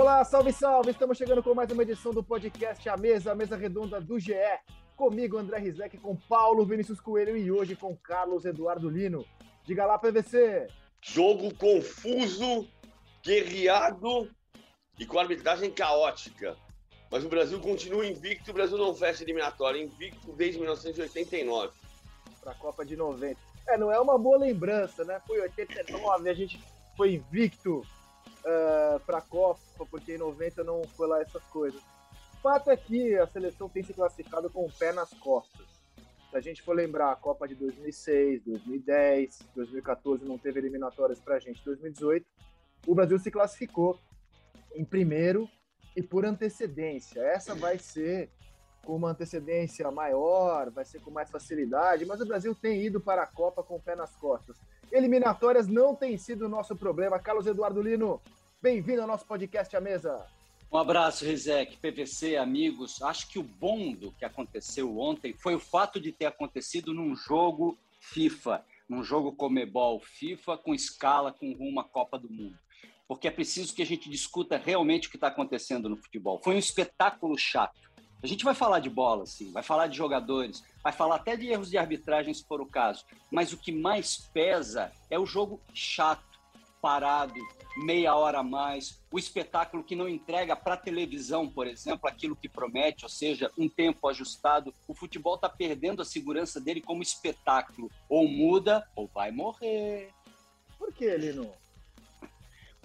Olá, salve, salve! Estamos chegando com mais uma edição do podcast A Mesa, a mesa redonda do GE. Comigo, André Rizek, com Paulo Vinícius Coelho e hoje com Carlos Eduardo Lino. Diga lá, PVC! Jogo confuso, guerreado e com arbitragem caótica. Mas o Brasil continua invicto, o Brasil não fecha eliminatória, invicto desde 1989. Para a Copa de 90. É, não é uma boa lembrança, né? Foi 89, a gente foi invicto uh, é, para a Copa, porque em 90 não foi lá essas coisas. O fato é que a seleção tem se classificado com o pé nas costas. Se a gente for lembrar, a Copa de 2006, 2010, 2014 não teve eliminatórias para a gente, 2018, o Brasil se classificou em primeiro e por antecedência. Essa vai ser com uma antecedência maior, vai ser com mais facilidade, mas o Brasil tem ido para a Copa com o pé nas costas. Eliminatórias não tem sido o nosso problema. Carlos Eduardo Lino, bem-vindo ao nosso podcast à mesa. Um abraço, Rizek, PVC, amigos. Acho que o bom do que aconteceu ontem foi o fato de ter acontecido num jogo FIFA, num jogo Comebol FIFA com escala com rumo à Copa do Mundo porque é preciso que a gente discuta realmente o que está acontecendo no futebol. Foi um espetáculo chato. A gente vai falar de bola, sim, vai falar de jogadores, vai falar até de erros de arbitragem, se for o caso. Mas o que mais pesa é o jogo chato, parado, meia hora a mais, o espetáculo que não entrega para a televisão, por exemplo, aquilo que promete, ou seja, um tempo ajustado. O futebol está perdendo a segurança dele como espetáculo. Ou muda ou vai morrer. Por que, Lino?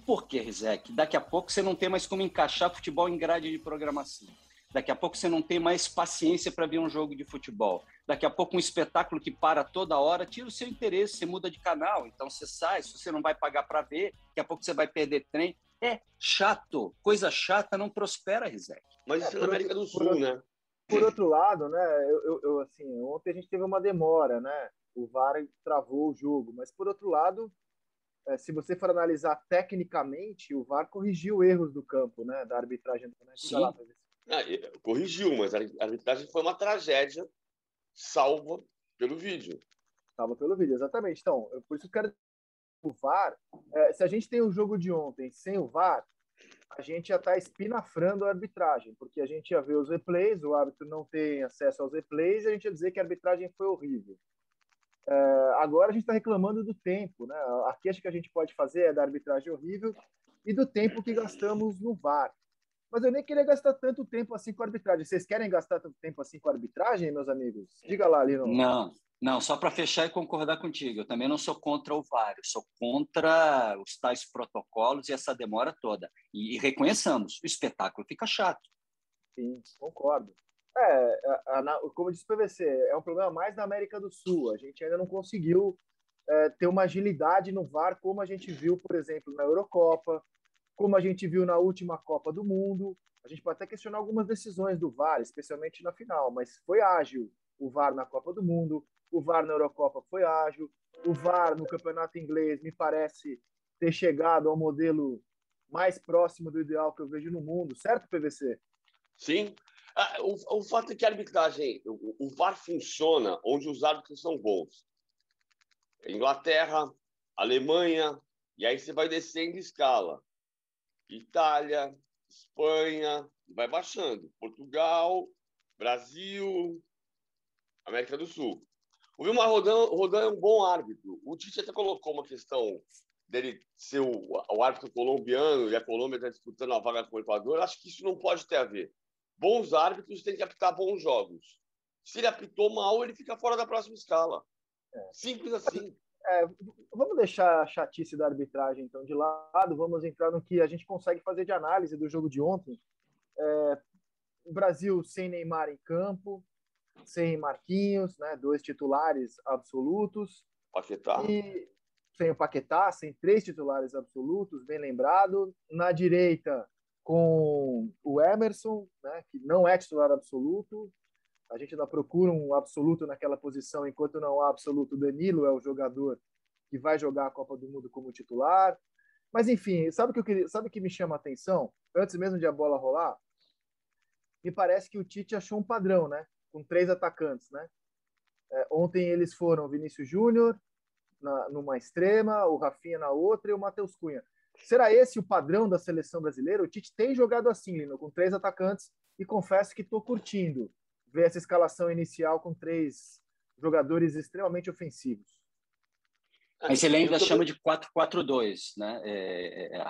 Por que, Rizek? Daqui a pouco você não tem mais como encaixar futebol em grade de programação. Daqui a pouco você não tem mais paciência para ver um jogo de futebol. Daqui a pouco um espetáculo que para toda hora tira o seu interesse, você muda de canal. Então você sai, se você não vai pagar para ver, daqui a pouco você vai perder trem. É chato. Coisa chata não prospera, Rizek. Mas isso é, na América do Sul, né? Por outro lado, né, eu, eu, eu, assim, ontem a gente teve uma demora, né? O VAR travou o jogo, mas por outro lado, é, se você for analisar tecnicamente, o VAR corrigiu erros do campo, né, da arbitragem. Né? Sim. Lá, ah, corrigiu, mas a arbitragem foi uma tragédia salva pelo vídeo. Salva pelo vídeo, exatamente. Então, por isso que eu quero o VAR, é, se a gente tem o jogo de ontem sem o VAR, a gente já está espinafrando a arbitragem, porque a gente ia ver os replays, o árbitro não tem acesso aos replays, e a gente ia dizer que a arbitragem foi horrível. É, agora a gente está reclamando do tempo, né? A queixa que a gente pode fazer é da arbitragem horrível e do tempo que gastamos no VAR. Mas eu nem queria gastar tanto tempo assim com arbitragem. Vocês querem gastar tanto tempo assim com arbitragem, meus amigos? Diga lá, Lino. Não, não, só para fechar e concordar contigo. Eu também não sou contra o VAR, eu sou contra os tais protocolos e essa demora toda. E, e reconheçamos, o espetáculo fica chato. Sim, concordo. É, a, a, como disse o PVC, é um problema mais na América do Sul. A gente ainda não conseguiu é, ter uma agilidade no VAR como a gente viu, por exemplo, na Eurocopa, como a gente viu na última Copa do Mundo. A gente pode até questionar algumas decisões do VAR, especialmente na final, mas foi ágil o VAR na Copa do Mundo, o VAR na Eurocopa foi ágil, o VAR no Campeonato Inglês me parece ter chegado ao modelo mais próximo do ideal que eu vejo no mundo, certo, PVC? Sim, ah, o, o, fato é que a arbitragem, o, o VAR funciona onde os árbitros são bons. Inglaterra, Alemanha, e aí você vai descendo escala. Itália, Espanha, vai baixando. Portugal, Brasil, América do Sul. O Vilmar Rodan, Rodan é um bom árbitro. O Tite até colocou uma questão dele ser o, o árbitro colombiano e a Colômbia está disputando a vaga com o Equador. Acho que isso não pode ter a ver bons árbitros têm que apitar bons jogos. Se ele apitou mal, ele fica fora da próxima escala. É. Simples assim. É, vamos deixar a chatice da arbitragem então de lado, vamos entrar no que a gente consegue fazer de análise do jogo de ontem. É, Brasil sem Neymar em campo, sem Marquinhos, né, dois titulares absolutos. Paquetá. E sem o Paquetá, sem três titulares absolutos, bem lembrado. Na direita, com o Emerson, né, que não é titular absoluto. A gente ainda procura um absoluto naquela posição, enquanto não há absoluto. Danilo é o jogador que vai jogar a Copa do Mundo como titular. Mas enfim, sabe o que eu queria, sabe que me chama a atenção? Antes mesmo de a bola rolar, me parece que o Tite achou um padrão, né? Com três atacantes, né? É, ontem eles foram Vinícius Júnior numa extrema, o Rafinha na outra e o Matheus Cunha Será esse o padrão da seleção brasileira? O Tite tem jogado assim, Lino, com três atacantes, e confesso que estou curtindo ver essa escalação inicial com três jogadores extremamente ofensivos. Mas ele ainda chama de 4-4-2, né? É, é,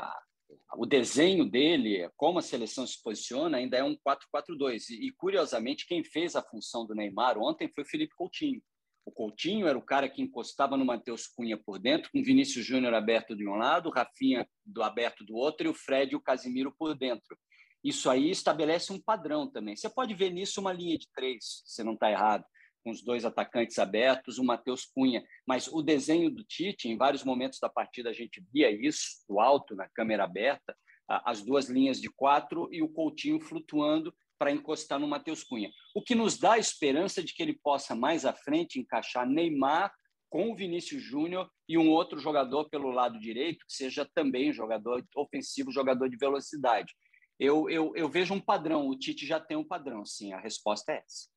o desenho dele, como a seleção se posiciona, ainda é um 4-4-2. E, curiosamente, quem fez a função do Neymar ontem foi o Felipe Coutinho. O Coutinho era o cara que encostava no Matheus Cunha por dentro, com o Vinícius Júnior aberto de um lado, o Rafinha do aberto do outro e o Fred e o Casimiro por dentro. Isso aí estabelece um padrão também. Você pode ver nisso uma linha de três, você não está errado com os dois atacantes abertos, o Matheus Cunha. Mas o desenho do Tite, em vários momentos da partida, a gente via isso, do alto, na câmera aberta, as duas linhas de quatro e o Coutinho flutuando para encostar no Matheus Cunha. O que nos dá a esperança de que ele possa, mais à frente, encaixar Neymar com o Vinícius Júnior e um outro jogador pelo lado direito, que seja também jogador ofensivo, jogador de velocidade. Eu, eu, eu vejo um padrão, o Tite já tem um padrão, sim, a resposta é essa.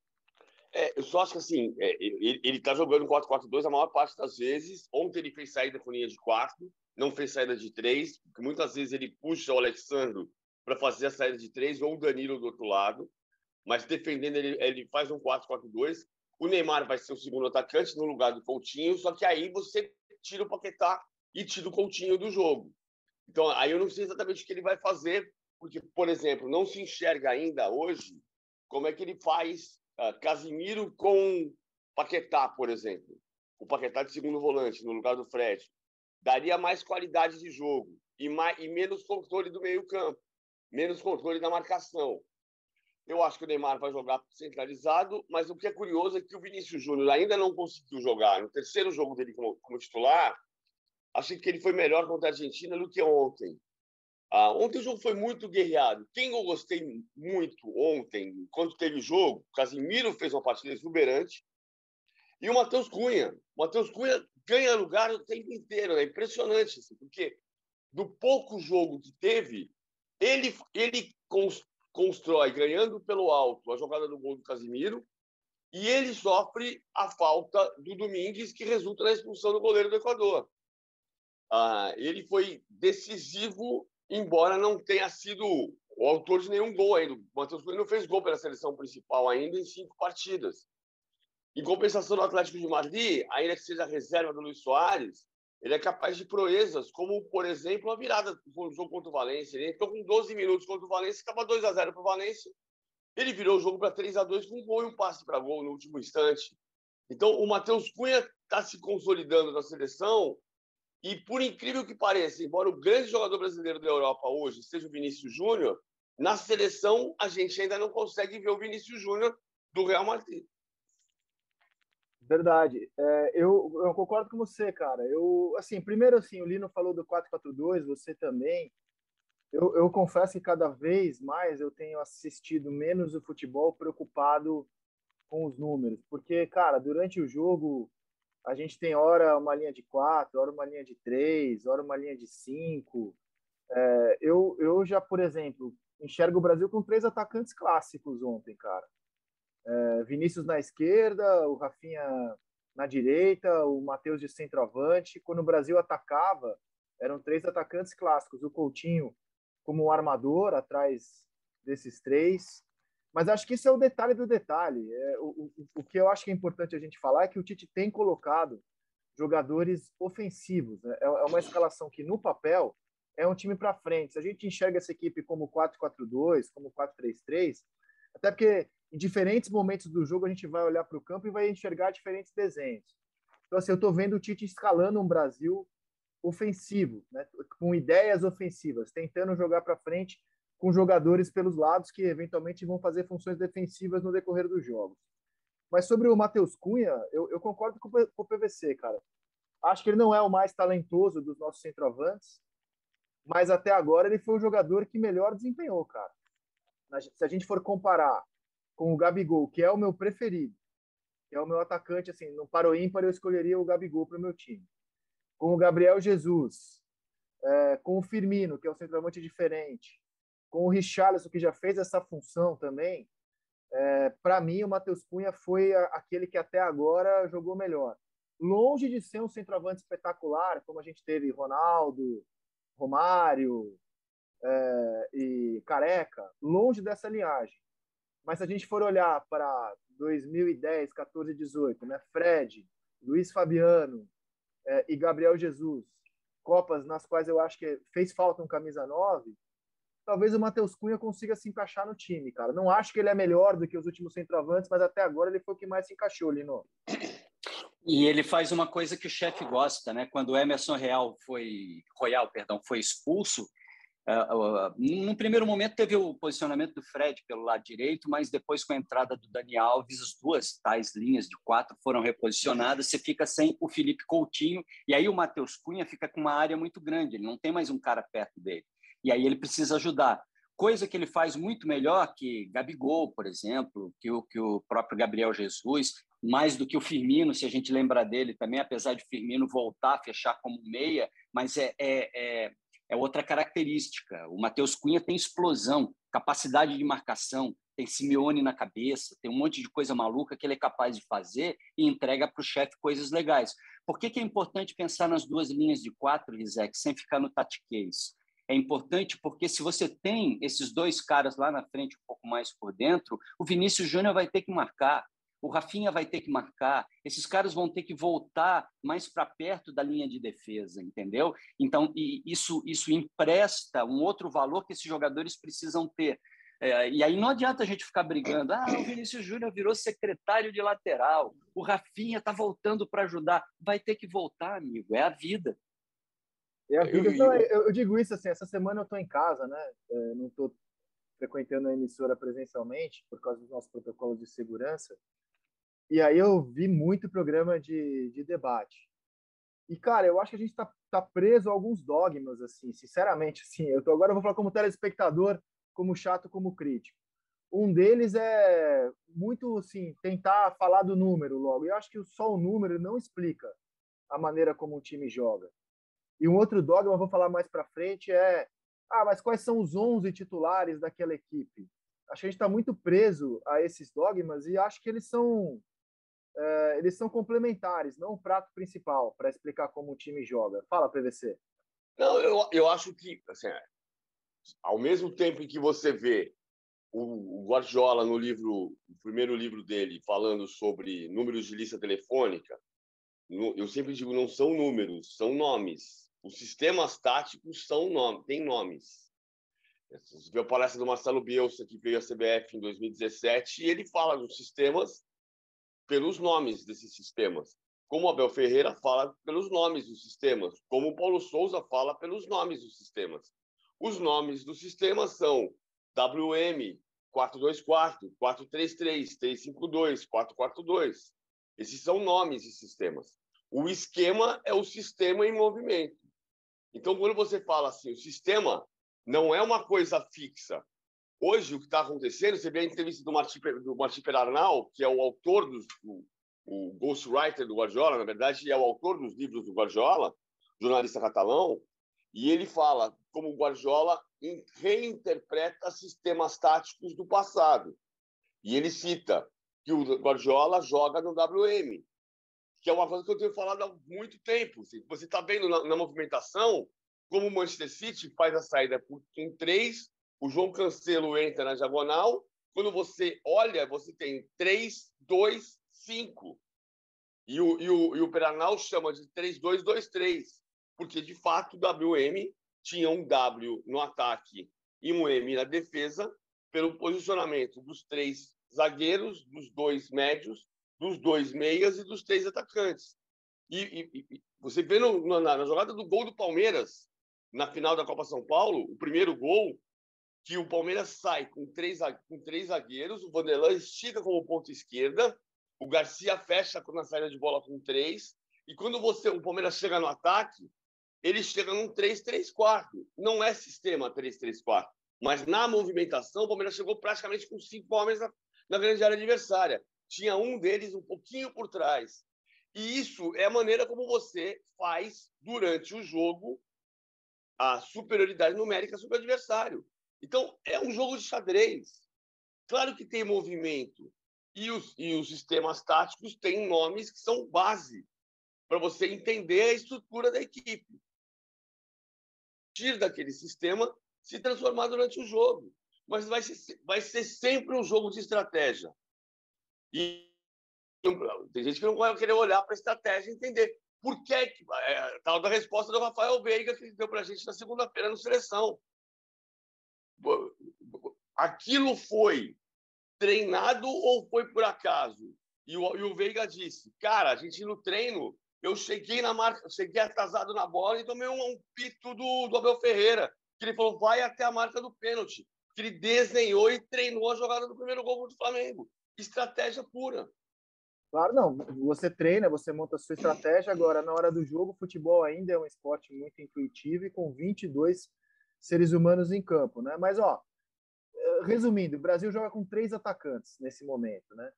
É, eu só acho que assim, é, ele está jogando 4-4-2 a maior parte das vezes. Ontem ele fez saída com linha de 4, não fez saída de 3, porque muitas vezes ele puxa o Alexandre para fazer a saída de 3 ou o Danilo do outro lado. Mas defendendo, ele, ele faz um 4-4-2. O Neymar vai ser o segundo atacante no lugar do Coutinho, só que aí você tira o Paquetá e tira o Coutinho do jogo. Então, aí eu não sei exatamente o que ele vai fazer, porque, por exemplo, não se enxerga ainda hoje como é que ele faz uh, Casimiro com Paquetá, por exemplo. O Paquetá de segundo volante, no lugar do Fred. Daria mais qualidade de jogo e, mais, e menos controle do meio-campo, menos controle da marcação. Eu acho que o Neymar vai jogar centralizado, mas o que é curioso é que o Vinícius Júnior ainda não conseguiu jogar. No terceiro jogo dele como, como titular, achei que ele foi melhor contra a Argentina do que ontem. Ah, ontem o jogo foi muito guerreado. Quem eu gostei muito ontem, quando teve jogo, o Casimiro fez uma partida exuberante e o Matheus Cunha. O Matheus Cunha ganha lugar o tempo inteiro. É impressionante, assim, porque do pouco jogo que teve, ele, ele constrói, ganhando pelo alto, a jogada do gol do Casimiro e ele sofre a falta do Domingues, que resulta na expulsão do goleiro do Equador. Ah, ele foi decisivo embora não tenha sido o autor de nenhum gol ainda. O Matheus Cunha não fez gol pela seleção principal ainda em cinco partidas. Em compensação do Atlético de Madrid, ainda que seja reserva do Luiz Soares, ele é capaz de proezas, como, por exemplo, a virada do jogo contra o Valência. Ele entrou com 12 minutos contra o Valência, estava 2 a 0 para o Valência. Ele virou o jogo para 3 a 2 com um gol e um passe para gol no último instante. Então, o Matheus Cunha está se consolidando na seleção e por incrível que pareça, embora o grande jogador brasileiro da Europa hoje seja o Vinícius Júnior, na seleção a gente ainda não consegue ver o Vinícius Júnior do Real Madrid. Verdade. É, eu, eu, concordo com você, cara. Eu, assim, primeiro, assim, o Lino falou do 4-4-2, você também. Eu, eu confesso que cada vez mais eu tenho assistido menos o futebol preocupado com os números, porque, cara, durante o jogo a gente tem hora uma linha de quatro, hora uma linha de três, hora uma linha de cinco. É, eu, eu já, por exemplo, enxergo o Brasil com três atacantes clássicos ontem, cara. É, Vinícius na esquerda, o Rafinha na direita, o Matheus de centroavante. Quando o Brasil atacava, eram três atacantes clássicos. O Coutinho como um armador atrás desses três. Mas acho que isso é o detalhe do detalhe. É, o, o, o que eu acho que é importante a gente falar é que o Tite tem colocado jogadores ofensivos. Né? É, é uma escalação que, no papel, é um time para frente. Se a gente enxerga essa equipe como 4-4-2, como 4-3-3, até porque em diferentes momentos do jogo a gente vai olhar para o campo e vai enxergar diferentes desenhos. Então, assim, eu estou vendo o Tite escalando um Brasil ofensivo, né? com ideias ofensivas, tentando jogar para frente com jogadores pelos lados que eventualmente vão fazer funções defensivas no decorrer dos jogos. Mas sobre o Matheus Cunha, eu, eu concordo com, com o PVC, cara. Acho que ele não é o mais talentoso dos nossos centroavantes, mas até agora ele foi o jogador que melhor desempenhou, cara. Se a gente for comparar com o Gabigol, que é o meu preferido, que é o meu atacante, assim, no para o ímpar eu escolheria o Gabigol para o meu time. Com o Gabriel Jesus, é, com o Firmino, que é um centroavante diferente, com o Richarlison, que já fez essa função também, é, para mim o Matheus Cunha foi a, aquele que até agora jogou melhor. Longe de ser um centroavante espetacular, como a gente teve Ronaldo, Romário é, e Careca, longe dessa linhagem. Mas se a gente for olhar para 2010, 14, 18, né? Fred, Luiz Fabiano é, e Gabriel Jesus, Copas nas quais eu acho que fez falta um camisa 9, talvez o Matheus Cunha consiga se encaixar no time, cara. Não acho que ele é melhor do que os últimos centroavantes, mas até agora ele foi o que mais se encaixou, Lino. E ele faz uma coisa que o chefe gosta, né? Quando o Emerson Real foi Royal, perdão, foi expulso, Uh, uh, num primeiro momento teve o posicionamento do Fred pelo lado direito, mas depois com a entrada do Dani Alves, as duas tais linhas de quatro foram reposicionadas, você fica sem o Felipe Coutinho, e aí o Matheus Cunha fica com uma área muito grande, ele não tem mais um cara perto dele, e aí ele precisa ajudar. Coisa que ele faz muito melhor que Gabigol, por exemplo, que o, que o próprio Gabriel Jesus, mais do que o Firmino, se a gente lembrar dele também, apesar de Firmino voltar a fechar como meia, mas é, é, é é outra característica. O Matheus Cunha tem explosão, capacidade de marcação, tem Simeone na cabeça, tem um monte de coisa maluca que ele é capaz de fazer e entrega para o chefe coisas legais. Por que, que é importante pensar nas duas linhas de quatro, Rizek, sem ficar no tatiquês? É importante porque se você tem esses dois caras lá na frente um pouco mais por dentro, o Vinícius Júnior vai ter que marcar, o Rafinha vai ter que marcar, esses caras vão ter que voltar mais para perto da linha de defesa, entendeu? Então, isso, isso empresta um outro valor que esses jogadores precisam ter. É, e aí não adianta a gente ficar brigando. Ah, o Vinícius Júnior virou secretário de lateral, o Rafinha está voltando para ajudar. Vai ter que voltar, amigo, é a vida. É vida. Então, eu, eu, digo isso assim, essa semana eu estou em casa, né? É, não estou frequentando a emissora presencialmente por causa dos nossos protocolos de segurança. E aí eu vi muito programa de, de debate. E, cara, eu acho que a gente tá, tá preso a alguns dogmas, assim, sinceramente, assim. Eu tô, agora eu vou falar como telespectador, como chato, como crítico. Um deles é muito, assim, tentar falar do número logo. Eu acho que só o número não explica a maneira como o time joga. E um outro dogma, vou falar mais para frente, é ah, mas quais são os 11 titulares daquela equipe? Acho que a gente está muito preso a esses dogmas e acho que eles são é, eles são complementares, não o prato principal para explicar como o time joga. Fala, PVC. Não, eu, eu acho que, assim, ao mesmo tempo em que você vê o, o Guardiola no livro, o primeiro livro dele, falando sobre números de lista telefônica, eu sempre digo, não são números, são nomes. Os sistemas táticos são nome, têm nomes. Você viu a palestra do Marcelo Bielsa, que veio à CBF em 2017, e ele fala dos sistemas pelos nomes desses sistemas. Como Abel Ferreira fala pelos nomes dos sistemas, como o Paulo Souza fala pelos nomes dos sistemas. Os nomes dos sistemas são WM 424, 433, 352, 442. Esses são nomes de sistemas. O esquema é o sistema em movimento. Então, quando você fala assim, o sistema não é uma coisa fixa, Hoje, o que está acontecendo, você vê a entrevista do Martim, do Perarnal, que é o autor dos, o, o ghostwriter do Guardiola, na verdade, é o autor dos livros do Guardiola, jornalista catalão, e ele fala como o Guardiola reinterpreta sistemas táticos do passado. E ele cita que o Guardiola joga no WM, que é uma coisa que eu tenho falado há muito tempo. Você está vendo na, na, movimentação como o Manchester City faz a saída em três o João Cancelo entra na diagonal. Quando você olha, você tem 3, 2, 5. E o, e o, e o Peranal chama de 3, 2, 2, 3. Porque, de fato, o WM tinha um W no ataque e um M na defesa, pelo posicionamento dos três zagueiros, dos dois médios, dos dois meias e dos três atacantes. E, e, e você vê no, na, na, jogada do gol do Palmeiras, na final da Copa São Paulo, o primeiro gol, que o Palmeiras sai com três, com três zagueiros, o Vanderlan estica como ponta esquerda, o Garcia fecha na saída de bola com três, e quando você o Palmeiras chega no ataque, ele chega num 3-3-4. Não é sistema 3-3-4, mas na movimentação, o Palmeiras chegou praticamente com cinco homens na, na grande área adversária. Tinha um deles um pouquinho por trás. E isso é a maneira como você faz, durante o jogo, a superioridade numérica sobre o adversário. Então, é um jogo de xadrez. Claro que tem movimento. E os, e os sistemas táticos têm nomes que são base para você entender a estrutura da equipe. partir daquele sistema se transformar durante o jogo. Mas vai ser, vai ser sempre um jogo de estratégia. E tem gente que não vai querer olhar para a estratégia e entender por que. É, tal da resposta do Rafael Veiga que deu para a gente na segunda-feira no Seleção. Aquilo foi treinado ou foi por acaso? E o, e o Veiga disse: Cara, a gente no treino, eu cheguei na marca, cheguei atrasado na bola e tomei um, um pito do, do Abel Ferreira, que ele falou: vai até a marca do pênalti. Que ele desenhou e treinou a jogada do primeiro gol do Flamengo. Estratégia pura. Claro, não. Você treina, você monta a sua estratégia. Agora, na hora do jogo, futebol ainda é um esporte muito intuitivo e com 22 seres humanos em campo, né? Mas, ó, resumindo, o Brasil joga com três atacantes nesse momento, né?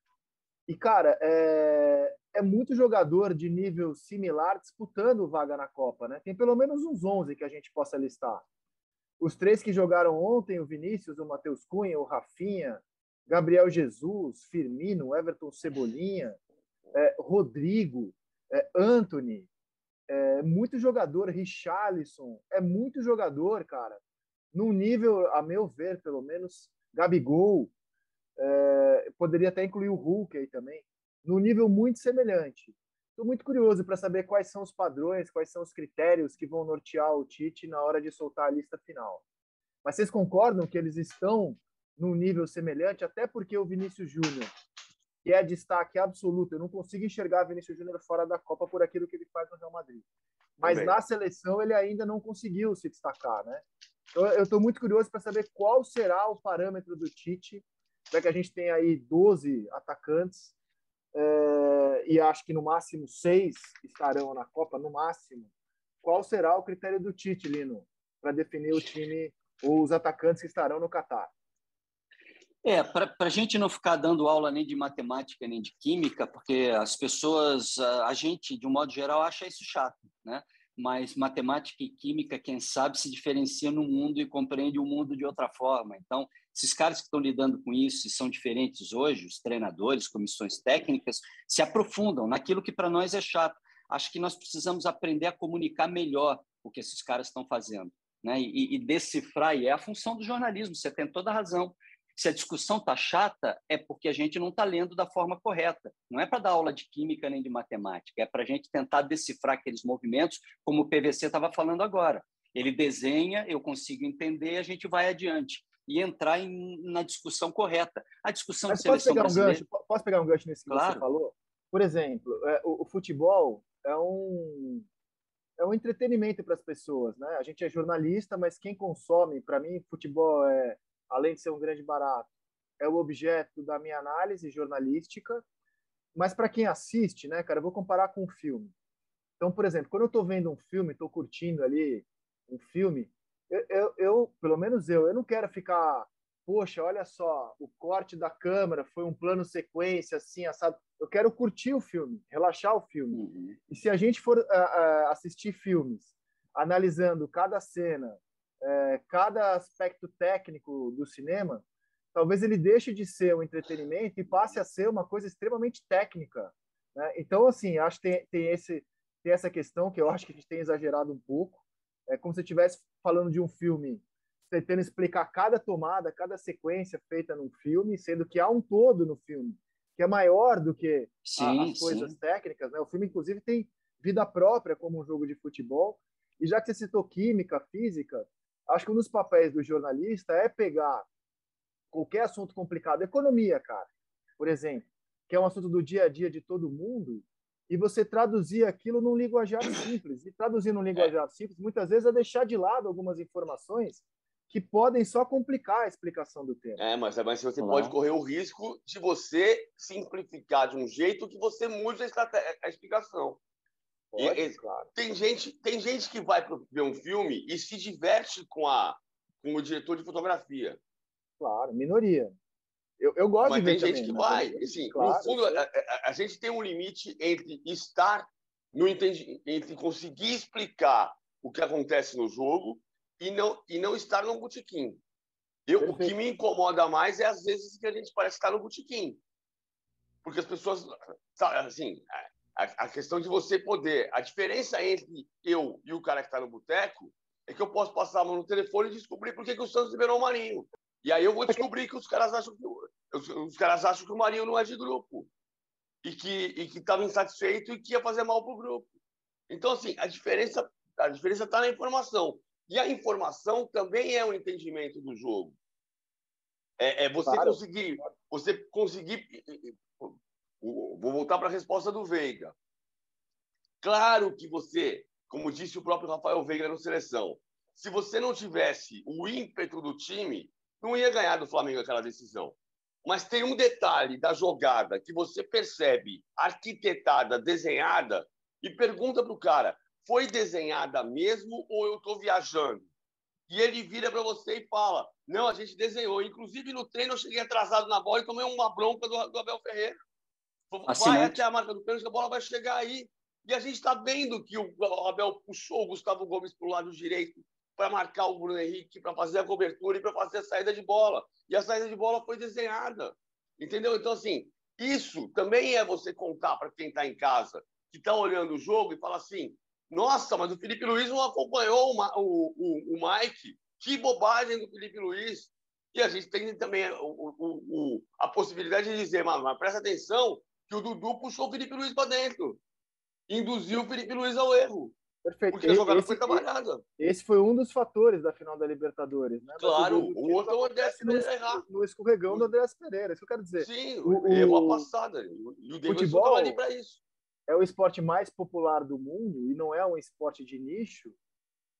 E, cara, é, é muito jogador de nível similar disputando vaga na Copa, né? Tem pelo menos uns 11 que a gente possa listar. Os três que jogaram ontem, o Vinícius, o Matheus Cunha, o Rafinha, Gabriel Jesus, Firmino, Everton Cebolinha, é, Rodrigo, é, Anthony, é, muito jogador, Richarlison, é muito jogador, cara, num nível, a meu ver, pelo menos, Gabigol, é, poderia até incluir o Hulk aí também, num nível muito semelhante. Estou muito curioso para saber quais são os padrões, quais são os critérios que vão nortear o Tite na hora de soltar a lista final. Mas vocês concordam que eles estão num nível semelhante, até porque o Vinícius Júnior, que é destaque absoluto, eu não consigo enxergar Vinícius Júnior fora da Copa por aquilo que ele faz no Real Madrid. Mas Também. na seleção ele ainda não conseguiu se destacar, né? Então, eu estou muito curioso para saber qual será o parâmetro do Tite, já que a gente tem aí 12 atacantes, é, e acho que no máximo seis estarão na Copa, no máximo. Qual será o critério do Tite, Lino, para definir o time ou os atacantes que estarão no Catar? É, para a gente não ficar dando aula nem de matemática nem de química, porque as pessoas, a gente, de um modo geral, acha isso chato, né? Mas matemática e química, quem sabe, se diferencia no mundo e compreende o mundo de outra forma. Então, esses caras que estão lidando com isso e são diferentes hoje, os treinadores, comissões técnicas, se aprofundam naquilo que para nós é chato. Acho que nós precisamos aprender a comunicar melhor o que esses caras estão fazendo. Né? E, e decifrar, e é a função do jornalismo, você tem toda a razão se a discussão está chata, é porque a gente não está lendo da forma correta. Não é para dar aula de química nem de matemática, é para a gente tentar decifrar aqueles movimentos, como o PVC estava falando agora. Ele desenha, eu consigo entender, a gente vai adiante e entrar em, na discussão correta. A discussão Mas de seleção pegar um gancho, posso pegar um gancho nesse que claro. você falou? Por exemplo, é, o, o futebol é um é um entretenimento para as pessoas, né? A gente é jornalista, mas quem consome, para mim, futebol é além de ser um grande barato, é o objeto da minha análise jornalística. Mas para quem assiste, né, cara, eu vou comparar com um filme. Então, por exemplo, quando eu estou vendo um filme, estou curtindo ali um filme, eu, eu, eu, pelo menos eu, eu não quero ficar, poxa, olha só, o corte da câmera foi um plano sequência, assim, assado. Eu quero curtir o filme, relaxar o filme. Uhum. E se a gente for uh, uh, assistir filmes analisando cada cena, é, cada aspecto técnico do cinema, talvez ele deixe de ser um entretenimento e passe a ser uma coisa extremamente técnica. Né? Então, assim, acho que tem, tem, esse, tem essa questão que eu acho que a gente tem exagerado um pouco. É como se estivesse falando de um filme, tentando explicar cada tomada, cada sequência feita num filme, sendo que há um todo no filme, que é maior do que sim, a, as coisas sim. técnicas. Né? O filme, inclusive, tem vida própria como um jogo de futebol. E já que você citou química, física, Acho que um dos papéis do jornalista é pegar qualquer assunto complicado, economia, cara, por exemplo, que é um assunto do dia a dia de todo mundo, e você traduzir aquilo num linguajar simples. E traduzir num linguajar simples, muitas vezes, é deixar de lado algumas informações que podem só complicar a explicação do tema. É, mas, mas você pode correr o risco de você simplificar de um jeito que você mude a, a explicação. Pode, e, claro. Tem gente, tem gente que vai ver um filme e se diverte com a com o diretor de fotografia. Claro, minoria. Eu, eu gosto Mas de ver tem gente também, que vai. Assim, claro, no fundo, a, a, a, gente tem um limite entre estar no entendi, entre conseguir explicar o que acontece no jogo e não e não estar no botequim. Eu, o que me incomoda mais é às vezes que a gente parece estar no botequim. Porque as pessoas, assim, a, a, questão de você poder. A diferença entre eu e o cara que está no boteco é que eu posso passar a mão no telefone e descobrir por que, que o Santos liberou o Marinho. E aí eu vou descobrir que os caras acham que os, os caras acham que o Marinho não é de grupo e que e que estava insatisfeito e que ia fazer mal para o grupo. Então assim a diferença a diferença está na informação e a informação também é um entendimento do jogo. É, é você claro. conseguir você conseguir vou voltar para a resposta do Veiga. Claro que você, como disse o próprio Rafael Veiga na seleção, se você não tivesse o ímpeto do time, não ia ganhar do Flamengo aquela decisão. Mas tem um detalhe da jogada que você percebe arquitetada, desenhada, e pergunta para o cara: foi desenhada mesmo ou eu estou viajando? E ele vira para você e fala: não, a gente desenhou. Inclusive no treino eu cheguei atrasado na bola e tomei uma bronca do, do Abel Ferreira. Vai até a marca do pênalti, a bola vai chegar aí. E a gente está vendo que o Abel puxou o Gustavo Gomes para o lado direito para marcar o Bruno Henrique, para fazer a cobertura e para fazer a saída de bola. E a saída de bola foi desenhada. Entendeu? Então, assim, isso também é você contar para quem está em casa, que está olhando o jogo e fala assim: nossa, mas o Felipe Luiz não acompanhou o, o, o, o Mike. Que bobagem do Felipe Luiz. E a gente tem também o, o, a possibilidade de dizer, mas, mas presta atenção que o Dudu puxou o Felipe Luiz para dentro. Induziu o Felipe Luiz ao erro. Perfeito. Porque a jogada esse, foi trabalhada. Esse foi um dos fatores da final da Libertadores, né? Claro, o, outro é o André Pereira errar. No escorregão do André Pereira, isso que eu quero dizer. Sim, o, erro a passada. E o Davidson estava ali para isso. É o esporte mais popular do mundo e não é um esporte de nicho,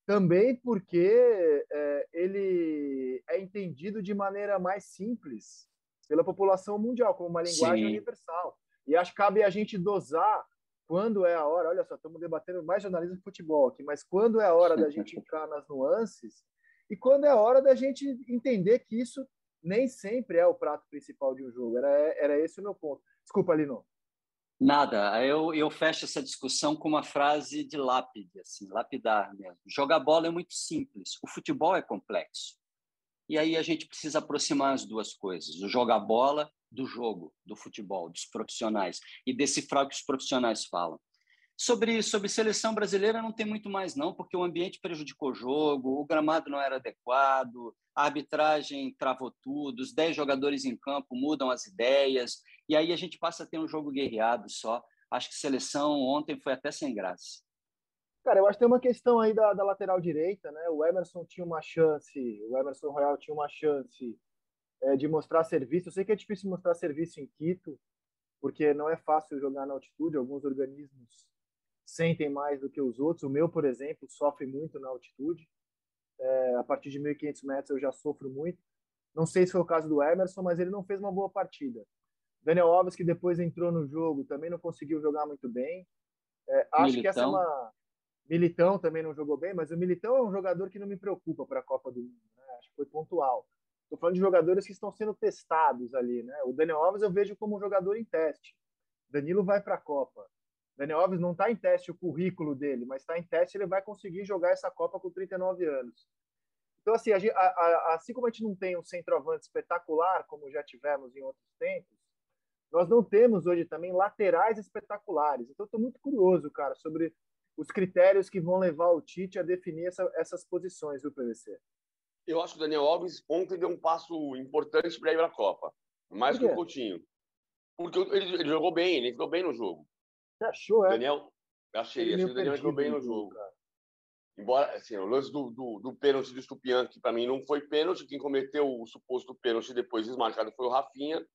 também porque é, ele é entendido de maneira mais simples pela população mundial, como uma linguagem Sim. universal. E acho que cabe a gente dosar quando é a hora, olha só, estamos debatendo mais jornalismo de futebol aqui, mas quando é a hora da gente entrar nas nuances e quando é a hora da gente entender que isso nem sempre é o prato principal de um jogo. Era, era esse o meu ponto. Desculpa, Lino. Nada, eu, eu fecho essa discussão com uma frase de lápide, assim, lapidar mesmo. Jogar bola é muito simples, o futebol é complexo. E aí a gente precisa aproximar as duas coisas, o jogar bola do jogo, do futebol, dos profissionais e decifrar o que os profissionais falam. Sobre, sobre seleção brasileira não tem muito mais não, porque o ambiente prejudicou o jogo, o gramado não era adequado, a arbitragem travou tudo, os 10 jogadores em campo mudam as ideias, e aí a gente passa a ter um jogo guerreado só. Acho que seleção ontem foi até sem graça. Cara, eu acho que tem uma questão aí da, da lateral direita, né? O Emerson tinha uma chance, o Emerson Royal tinha uma chance é, de mostrar serviço. Eu sei que é difícil mostrar serviço em Quito, porque não é fácil jogar na altitude. Alguns organismos sentem mais do que os outros. O meu, por exemplo, sofre muito na altitude. É, a partir de 1.500 metros eu já sofro muito. Não sei se foi o caso do Emerson, mas ele não fez uma boa partida. Daniel Alves, que depois entrou no jogo, também não conseguiu jogar muito bem. É, acho Militão. que essa é uma. Militão também não jogou bem, mas o Militão é um jogador que não me preocupa para a Copa do Mundo. Né? Acho que foi pontual. Estou falando de jogadores que estão sendo testados ali, né? O Daniel Alves eu vejo como um jogador em teste. Danilo vai para a Copa. Daniel Alves não está em teste o currículo dele, mas está em teste ele vai conseguir jogar essa Copa com 39 anos. Então, assim, a, a, assim como a gente não tem um centroavante espetacular, como já tivemos em outros tempos, nós não temos hoje também laterais espetaculares. Então, estou muito curioso, cara, sobre os critérios que vão levar o Tite a definir essa, essas posições do PVC eu acho que o Daniel Alves ontem deu um passo importante para ir para a Copa. Mais que o Coutinho. Porque ele, ele, jogou bem, ele entrou bem no jogo. Você achou, é? Daniel, achei. Ele achei que o Daniel entrou bem no jogo. Cara. Embora, assim, o lance do, do, do pênalti do Stupian, que para mim não foi pênalti, quem cometeu o suposto pênalti depois desmarcado foi o Rafinha.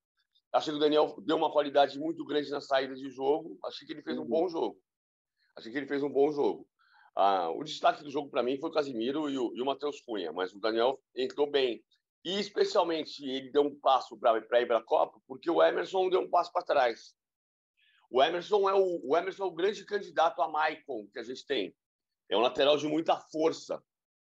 Achei que o Daniel deu uma qualidade muito grande na saída de jogo. Achei que ele fez um uhum. bom jogo. Achei que ele fez um bom jogo. Ah, o destaque do jogo para mim foi o Casimiro e o, e o Matheus Cunha, mas o Daniel entrou bem. E especialmente ele deu um passo para ir para a Copa, porque o Emerson deu um passo para trás. O Emerson é o, o Emerson é o grande candidato a Maicon que a gente tem. É um lateral de muita força,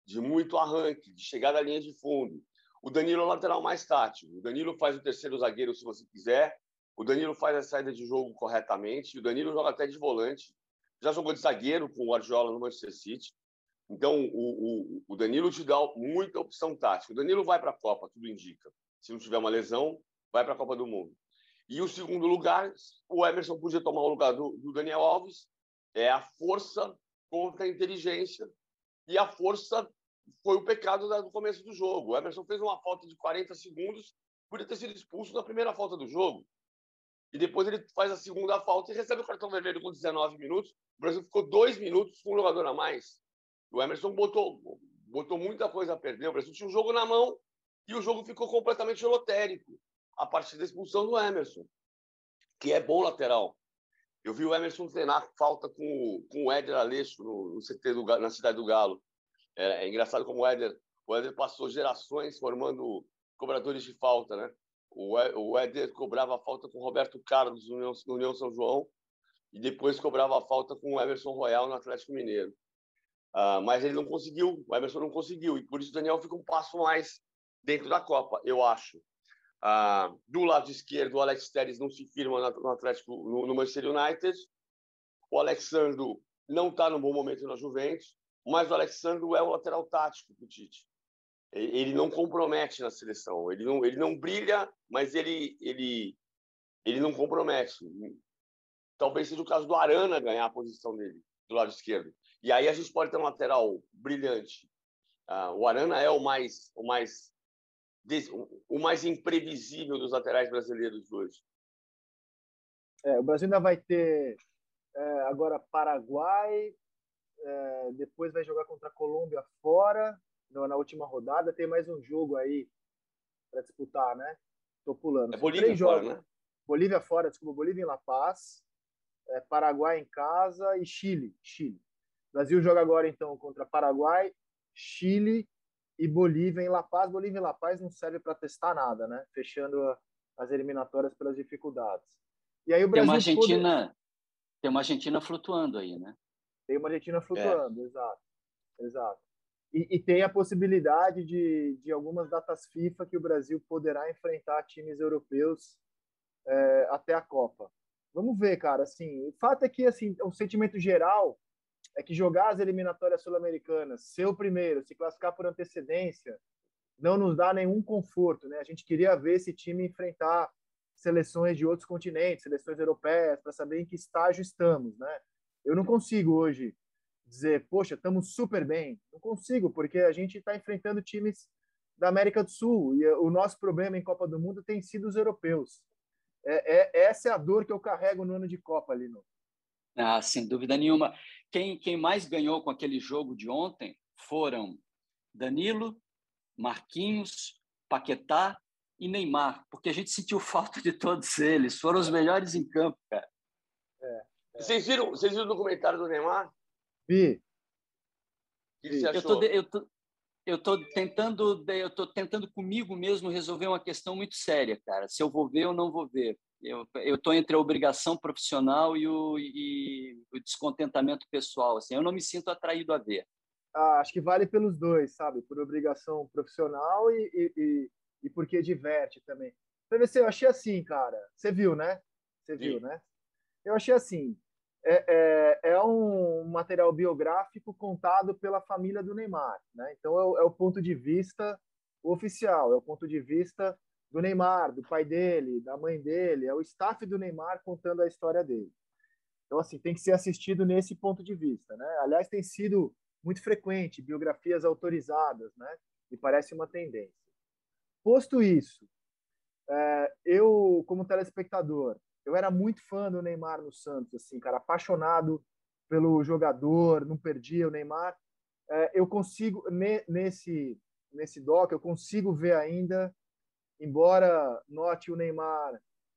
de muito arranque, de chegar da linha de fundo. O Danilo é o lateral mais tático. O Danilo faz o terceiro zagueiro se você quiser. O Danilo faz a saída de jogo corretamente. O Danilo joga até de volante já jogou de zagueiro com o Guardiola no Manchester City. Então, o, o, o Danilo te dá muita opção tática. O Danilo vai para a Copa, tudo indica. Se não tiver uma lesão, vai para a Copa do Mundo. E o segundo lugar, o Emerson podia tomar o lugar do, do Daniel Alves, é a força contra a inteligência. e a força foi o pecado do começo do jogo. O Emerson fez uma falta de 40 segundos, podia ter sido expulso na primeira falta do jogo. E depois ele faz a segunda falta e recebe o cartão vermelho com 19 minutos. O Brasil ficou dois minutos com um jogador a mais. O Emerson botou, botou muita coisa a perder. O Brasil tinha um jogo na mão e o jogo ficou completamente lotérico a partir da expulsão do Emerson, que é bom lateral. Eu vi o Emerson treinar falta com, com o Éder Aleixo no, no CT do, na Cidade do Galo. É, é, engraçado como o Éder, o Éder passou gerações formando cobradores de falta, né? O, Éder cobrava falta com o Roberto Carlos no União, São João e depois cobrava falta com o Emerson Royal no Atlético Mineiro. Uh, mas ele não conseguiu, o Emerson não conseguiu, e por isso o Daniel fica um passo mais dentro da Copa, eu acho. Ah, do lado esquerdo, o Alex Telles não se firma no Atlético, no, no Manchester United. O Alexandro não está no bom momento na Juventus, mas o Alexandro é o lateral tático do Tite. Ele não compromete na seleção. Ele não, ele não brilha, mas ele, ele, ele não compromete. Talvez seja o caso do Arana ganhar a posição dele, do lado esquerdo. E aí a gente pode ter um lateral brilhante. Uh, o Arana é o mais, o mais o mais imprevisível dos laterais brasileiros hoje. É, o Brasil ainda vai ter é, agora Paraguai, é, depois vai jogar contra a Colômbia fora, na última rodada. Tem mais um jogo aí para disputar, né? Tô pulando. É Bolívia Três fora, jogos, né? Bolívia fora, desculpa, Bolívia em La Paz, é, Paraguai em casa e Chile. Chile. O Brasil joga agora então contra Paraguai, Chile e Bolívia em La Paz. Bolívia em La Paz não serve para testar nada, né? Fechando as eliminatórias pelas dificuldades. E aí o Brasil tem uma Argentina, poder... tem uma Argentina flutuando aí, né? Tem uma Argentina flutuando, é. exato, exato. E, e, tem a possibilidade de, de algumas datas FIFA que o Brasil poderá enfrentar times europeus é, até a Copa. Vamos ver, cara. Assim, o fato é que assim, o sentimento geral é que jogar as eliminatórias sul-americanas, ser o primeiro, se classificar por antecedência, não nos dá nenhum conforto, né? A gente queria ver esse time enfrentar seleções de outros continentes, seleções europeias, para saber em que estágio estamos, né? Eu não consigo hoje dizer, poxa, estamos super bem. Não consigo, porque a gente está enfrentando times da América do Sul e o nosso problema em Copa do Mundo tem sido os europeus. É, é essa é a dor que eu carrego no ano de Copa, Lino. Ah, sem dúvida nenhuma. Quem, quem mais ganhou com aquele jogo de ontem foram Danilo, Marquinhos, Paquetá e Neymar, porque a gente sentiu falta de todos eles. Foram os melhores em campo, cara. É, é. Vocês, viram, vocês viram o documentário do Neymar? Vi. O que você achou? Eu tô, eu tô, eu tô tentando, eu tô tentando comigo mesmo resolver uma questão muito séria, cara. Se eu vou ver ou não vou ver. Eu estou entre a obrigação profissional e o, e o, descontentamento pessoal. Assim, eu não me sinto atraído a ver. Ah, acho que vale pelos dois, sabe? Por obrigação profissional e, e, e, e porque diverte também. PVC, eu achei assim, cara. Você viu, né? Você viu, Sim. né? Eu achei assim. É, é, é, um material biográfico contado pela família do Neymar, né? Então é o, é o ponto de vista oficial, é o ponto de vista do Neymar, do pai dele, da mãe dele, é o staff do Neymar contando a história dele. Então, assim, tem que ser assistido nesse ponto de vista, né? Aliás, tem sido muito frequente biografias autorizadas, né? E parece uma tendência. Posto isso, é, eu, como telespectador, eu era muito fã do Neymar no Santos, assim, cara, apaixonado pelo jogador, não perdia o Neymar. É, eu consigo, nesse, nesse doc, eu consigo ver ainda embora note o Neymar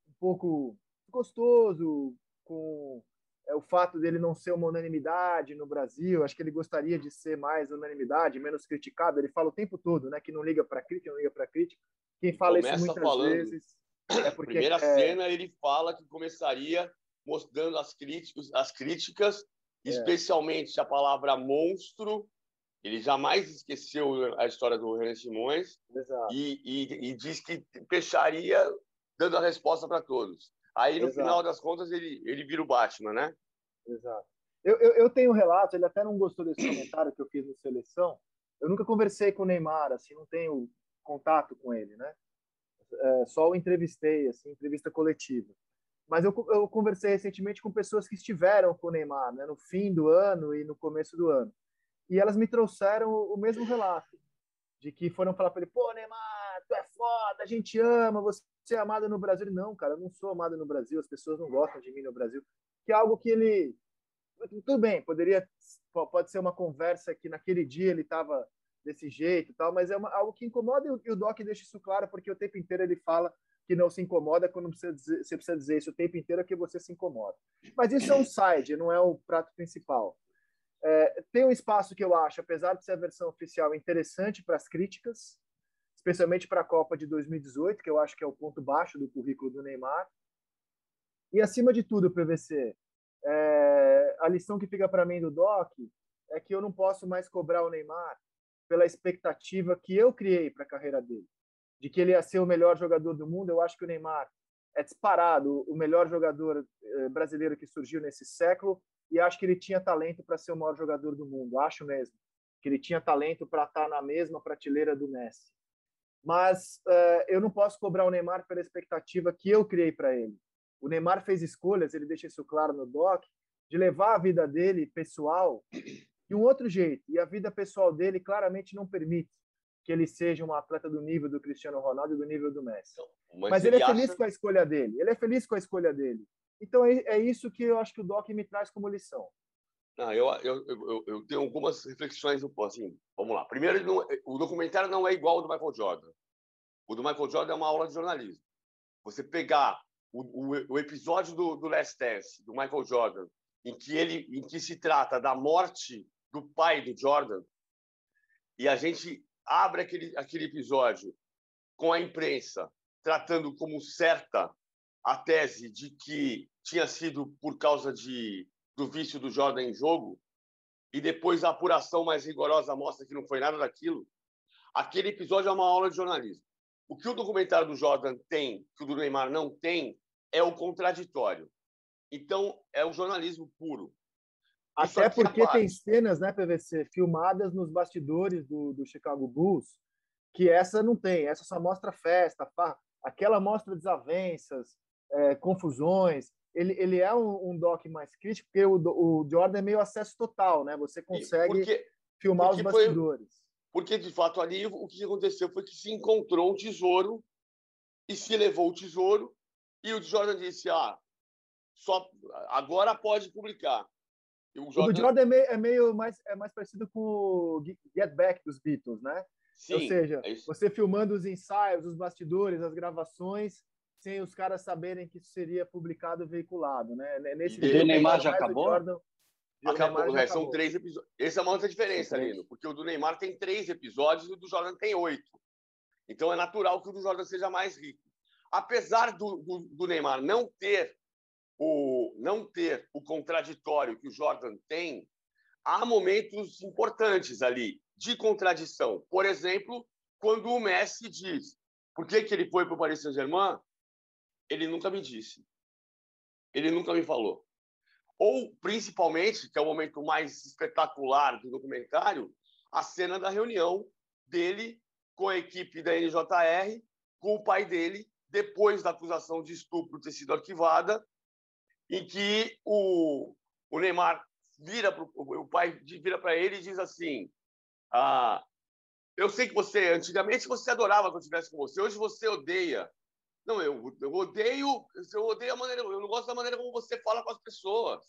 um pouco gostoso com é, o fato dele não ser uma unanimidade no Brasil, acho que ele gostaria de ser mais unanimidade, menos criticado. Ele fala o tempo todo, né, que não liga para crítica, não liga para crítica. Quem fala Começa isso muitas falando. vezes é porque primeira é... cena ele fala que começaria mostrando as críticas, as críticas, é. especialmente a palavra monstro ele jamais esqueceu a história do René Simões e, e, e, diz que fecharia dando a resposta para todos. Aí, no Exato. final das contas, ele, ele vira o Batman, né? Exato. Eu, eu, eu tenho um relato, ele até não gostou desse comentário que eu fiz no Seleção. Eu nunca conversei com o Neymar, assim, não tenho contato com ele, né? É, só o entrevistei, assim, entrevista coletiva. Mas eu, eu conversei recentemente com pessoas que estiveram com o Neymar, né? No fim do ano e no começo do ano. e elas me trouxeram o mesmo relato, de que foram falar para ele, pô, Neymar, tu é foda, a gente ama, você é amado no Brasil. Não, cara, eu não sou amado no Brasil, as pessoas não gostam de mim no Brasil. Que é algo que ele... Tudo bem, poderia... Pode ser uma conversa que naquele dia ele estava desse jeito tal, mas é uma, algo que incomoda e o Doc deixa isso claro, porque o tempo inteiro ele fala que não se incomoda quando precisa dizer, você precisa dizer isso o tempo inteiro é que você se incomoda. Mas isso é um side, não é o prato principal. É, tem um espaço que eu acho, apesar de ser a versão oficial, interessante para as críticas, especialmente para a Copa de 2018, que eu acho que é o ponto baixo do currículo do Neymar. E acima de tudo, PVC, é, a lição que fica para mim do Doc é que eu não posso mais cobrar o Neymar pela expectativa que eu criei para a carreira dele de que ele ia ser o melhor jogador do mundo. Eu acho que o Neymar é disparado o melhor jogador eh, brasileiro que surgiu nesse século e acho que ele tinha talento para ser o maior jogador do mundo. Acho mesmo que ele tinha talento para estar na mesma prateleira do Messi. Mas uh, eu não posso cobrar o Neymar pela expectativa que eu criei para ele. O Neymar fez escolhas, ele deixa isso claro no doc, de levar a vida dele pessoal de um outro jeito. E a vida pessoal dele claramente não permite que ele seja um atleta do nível do Cristiano Ronaldo e do nível do Messi. Então, mas, mas, ele, ele é feliz acha... com a escolha dele. Ele é feliz com a escolha dele. Então é, é isso que eu acho que o Doc me traz como lição. Não, eu, eu, eu, eu tenho algumas reflexões assim. Vamos lá. Primeiro, não, o documentário não é igual ao do Michael Jordan. O do Michael Jordan é uma aula de jornalismo. Você pegar o, o, o episódio do, do Last Dance do Michael Jordan, em que ele, em que se trata da morte do pai do Jordan, e a gente abre aquele, aquele episódio com a imprensa tratando como certa a tese de que tinha sido por causa de, do vício do Jordan em jogo, e depois a apuração mais rigorosa mostra que não foi nada daquilo, aquele episódio é uma aula de jornalismo. O que o documentário do Jordan tem, que o do Neymar não tem, é o contraditório. Então, é o jornalismo puro. Até porque tem cenas, né, PVC, filmadas nos bastidores do, do Chicago Bulls, que essa não tem. Essa só mostra festa, farra. aquela mostra desavenças, é, confusões. Ele, ele é um, um, doc mais crítico, porque o, o Jordan é meio acesso total, né? Você consegue porque, filmar porque os bastidores. Foi, porque, de fato, ali o que aconteceu foi que se encontrou um tesouro e se levou o tesouro e o Jordan disse, ah, só agora pode publicar. O, Jordan... o do Jordan é meio, é meio, mais, é mais parecido com o Get Back dos Beatles, né? Sim, Ou seja, é você filmando os ensaios, os bastidores, as gravações, sem os caras saberem que isso seria publicado e veiculado, né? Nesse e o Neymar já acabou? Jordan, acabou, Neymar já é, são três episódios. Essa é uma outra diferença, Lino, porque o do Neymar tem três episódios e o do Jordan tem oito. Então é natural que o do Jordan seja mais rico. Apesar do, do, do Neymar não ter o não ter o contraditório que o Jordan tem, há momentos importantes ali de contradição. Por exemplo, quando o Messi diz por que, que ele foi para o Paris Saint-Germain, ele nunca me disse. Ele nunca me falou. Ou, principalmente, que é o momento mais espetacular do documentário, a cena da reunião dele com a equipe da NJR, com o pai dele, depois da acusação de estupro ter sido arquivada, em que o, o Neymar vira pro, o pai vira para ele e diz assim: ah, eu sei que você antigamente você adorava que eu estivesse com você, hoje você odeia. Não, eu, eu odeio, eu odeio a maneira, eu não gosto da maneira como você fala com as pessoas.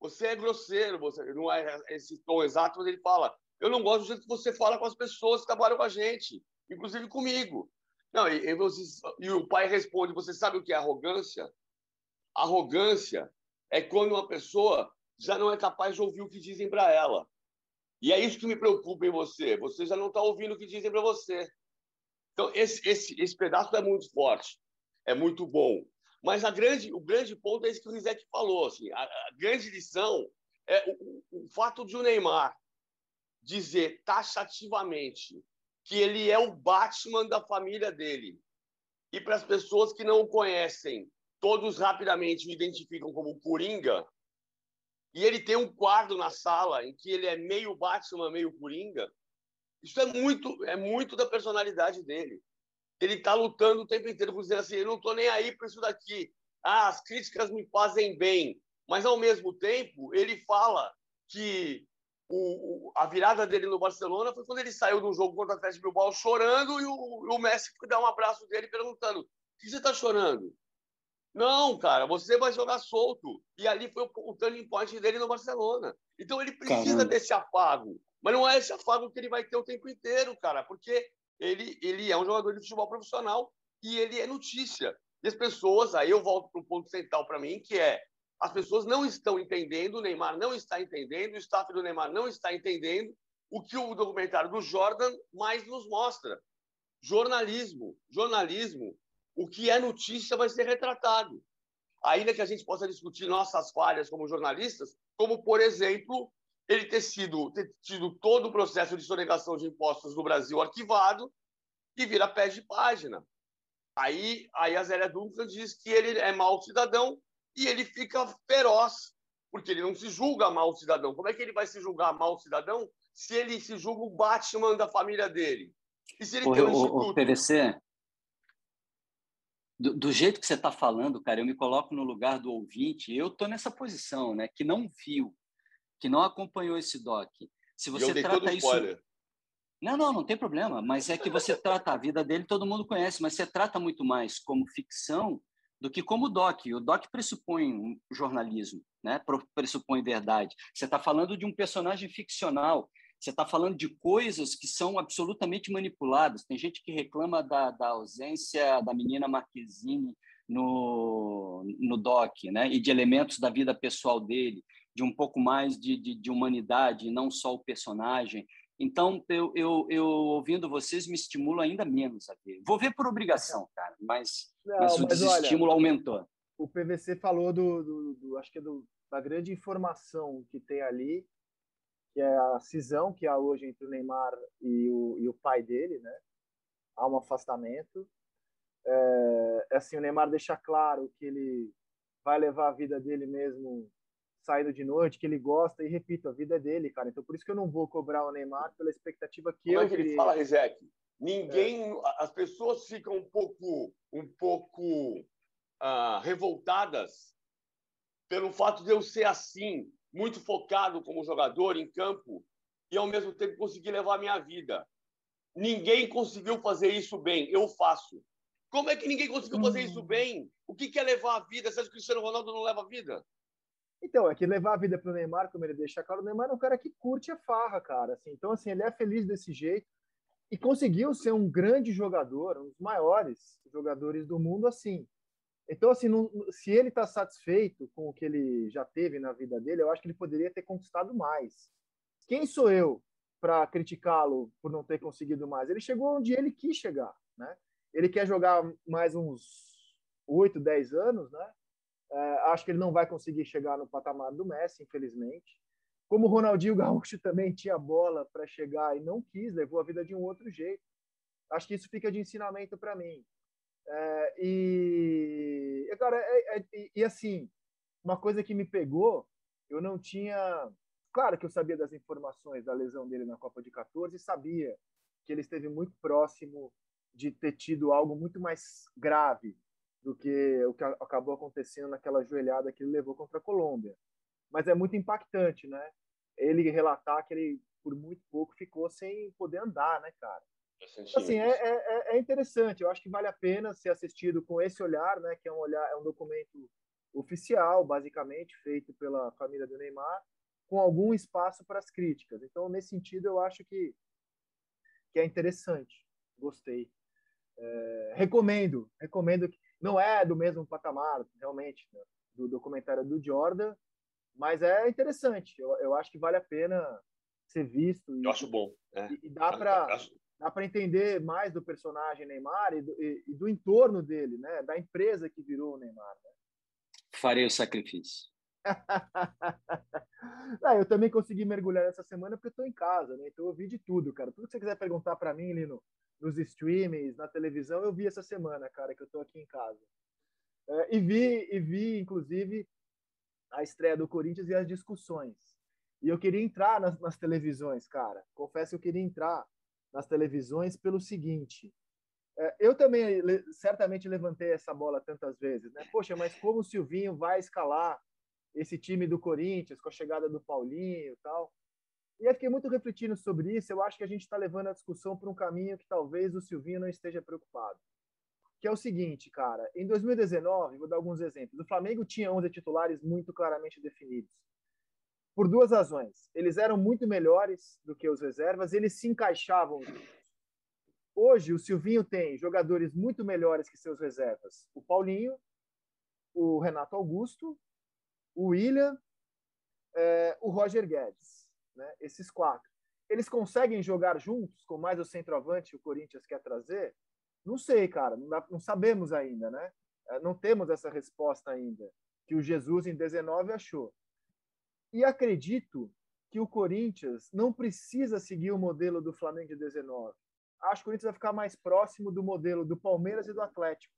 Você é grosseiro, você não é esse tom exato, mas ele fala: eu não gosto do jeito que você fala com as pessoas que trabalham com a gente, inclusive comigo. Não, e, e, você, e o pai responde: você sabe o que é arrogância? Arrogância é quando uma pessoa já não é capaz de ouvir o que dizem para ela. E é isso que me preocupa em você. Você já não está ouvindo o que dizem para você. Então, esse, esse, esse pedaço é muito forte, é muito bom. Mas a grande, o grande ponto é isso que o Rizek falou. Assim, a, a grande lição é o, o fato de o Neymar dizer taxativamente que ele é o Batman da família dele. E para as pessoas que não o conhecem, todos rapidamente o identificam como Coringa, e ele tem um quadro na sala em que ele é meio Batman, meio Coringa, isso é muito, é muito da personalidade dele. Ele está lutando o tempo inteiro por dizer assim, eu não estou nem aí para isso daqui. Ah, as críticas me fazem bem. Mas, ao mesmo tempo, ele fala que o, a virada dele no Barcelona foi quando ele saiu do jogo contra o Atlético Bilbao chorando e o, o Messi dar um abraço dele perguntando: "Por que você está chorando?" Não, cara, você vai jogar solto. E ali foi o, o turning point dele no Barcelona. Então ele precisa Caramba. desse afago. Mas não é esse afago que ele vai ter o tempo inteiro, cara, porque ele, ele é um jogador de futebol profissional e ele é notícia. E as pessoas, aí eu volto para um ponto central para mim, que é as pessoas não estão entendendo, o Neymar não está entendendo, o staff do Neymar não está entendendo o que o documentário do Jordan mais nos mostra. Jornalismo. Jornalismo, o que é notícia vai ser retratado. Ainda que a gente possa discutir nossas falhas como jornalistas, como, por exemplo, ele ter, sido, ter tido todo o processo de sonegação de impostos no Brasil arquivado e vira pé de página. Aí, aí a Zélia Duncan diz que ele é mau cidadão e ele fica feroz, porque ele não se julga mau cidadão. Como é que ele vai se julgar mau cidadão se ele se julga o Batman da família dele? E se ele o, tem um o, o PVC, do, do, jeito que você está falando, cara, eu me coloco no lugar do ouvinte. Eu estou nessa posição, né? Que não viu, que não acompanhou esse doc. Se você trata isso, spoiler. Não, não, não tem problema. Mas é que você trata a vida dele, todo mundo conhece, mas você trata muito mais como ficção do que como doc. O doc pressupõe um jornalismo, né? pressupõe verdade. Você está falando de um personagem ficcional, você está falando de coisas que são absolutamente manipuladas. Tem gente que reclama da, da ausência da menina Marquezine no, no doc, né? e de elementos da vida pessoal dele, de um pouco mais de, de, de humanidade, não só o personagem. Então, eu, eu, eu, ouvindo vocês me estimulo ainda menos a ver. Vou ver por obrigação, cara, mas, Não, mas o mas desestímulo olha, aumentou. O PVC falou do, do, do, acho que é do, da grande informação que tem ali, que é a cisão que há hoje entre o Neymar e o, e o pai dele, né? Há um afastamento. É, assim, o Neymar deixa claro que ele vai levar a vida dele mesmo saindo de noite, que ele gosta, e repito, a vida é dele, cara. Então por isso que eu não vou cobrar o Neymar pela expectativa que Como eu. É que ele fala, Rezec? Ninguém. É. As pessoas ficam um pouco, um pouco uh, revoltadas pelo fato de eu ser assim, muito focado como jogador em campo e ao mesmo tempo conseguir levar a minha vida. Ninguém conseguiu fazer isso bem, eu faço. Como é que ninguém conseguiu fazer isso hum. bem? O que é levar a vida? Você acha que o Cristiano Ronaldo não leva a vida? Então, é que levar a vida pro Neymar, como ele deixa claro, o Neymar é um cara que curte a farra, cara. Assim. Então, assim, ele é feliz desse jeito e conseguiu ser um grande jogador, um dos maiores jogadores do mundo, assim. Então, assim, não, se ele está satisfeito com o que ele já teve na vida dele, eu acho que ele poderia ter conquistado mais. Quem sou eu para criticá-lo por não ter conseguido mais? Ele chegou onde ele quis chegar, né? Ele quer jogar mais uns 8, 10 anos, né? É, acho que ele não vai conseguir chegar no patamar do Messi, infelizmente. Como o Ronaldinho Gaúcho também tinha bola para chegar e não quis, levou a vida de um outro jeito. Acho que isso fica de ensinamento para mim. É, e, cara, é, é, e assim, uma coisa que me pegou, eu não tinha. Claro que eu sabia das informações da lesão dele na Copa de 14 e sabia que ele esteve muito próximo de ter tido algo muito mais grave do que o que acabou acontecendo naquela joelhada que ele levou contra a Colômbia. Mas é muito impactante, né? Ele relatar que ele, por muito pouco, ficou sem poder andar, né, cara? Assim, é, é, é, é, interessante. Eu acho que vale a pena ser assistido com esse olhar, né? Que é um olhar, é um documento oficial, basicamente feito pela família do Neymar, com algum espaço para as críticas. Então, nesse sentido, eu acho que que é interessante. Gostei. É, recomendo, recomendo que não é do mesmo patamar, realmente, né, do documentário do Jordan, mas é interessante. Eu, eu acho que vale a pena ser visto. E, eu acho bom. É. E, e dá para. Dá para entender mais do personagem Neymar e do, e, e do, entorno dele, né? Da empresa que virou o Neymar. Né? Farei o sacrifício. Não, eu também consegui mergulhar essa semana porque eu estou em casa, né? Então eu vi de tudo, cara. Tudo que você quiser perguntar para mim, Lino, nos streamings, na televisão, eu vi essa semana, cara, que eu tô aqui em casa. É, e vi, e vi, inclusive, a estreia do Corinthians e as discussões. E eu queria entrar nas, nas televisões, cara. Confesso que eu queria entrar nas televisões pelo seguinte. É, eu também certamente levantei essa bola tantas vezes, né? Poxa, mas como o Silvinho vai escalar esse time do Corinthians com a chegada do Paulinho e tal? E eu fiquei muito refletindo sobre isso. Eu acho que a gente está levando a discussão para um caminho que talvez o Silvinho não esteja preocupado. Que é o seguinte, cara. Em 2019, vou dar alguns exemplos. O Flamengo tinha 11 titulares muito claramente definidos. Por duas razões. Eles eram muito melhores do que os reservas, eles se encaixavam. Hoje, o Silvinho tem jogadores muito melhores que seus reservas. O Paulinho, o Renato Augusto, o William, é, o Roger Guedes né? esses quatro. Eles conseguem jogar juntos com mais o centroavante o Corinthians quer trazer? Não sei, cara, não, dá, não sabemos ainda, né? É, não temos essa resposta ainda, que o Jesus em 19 achou. E acredito que o Corinthians não precisa seguir o modelo do Flamengo de 19. Acho que o Corinthians vai ficar mais próximo do modelo do Palmeiras e do Atlético,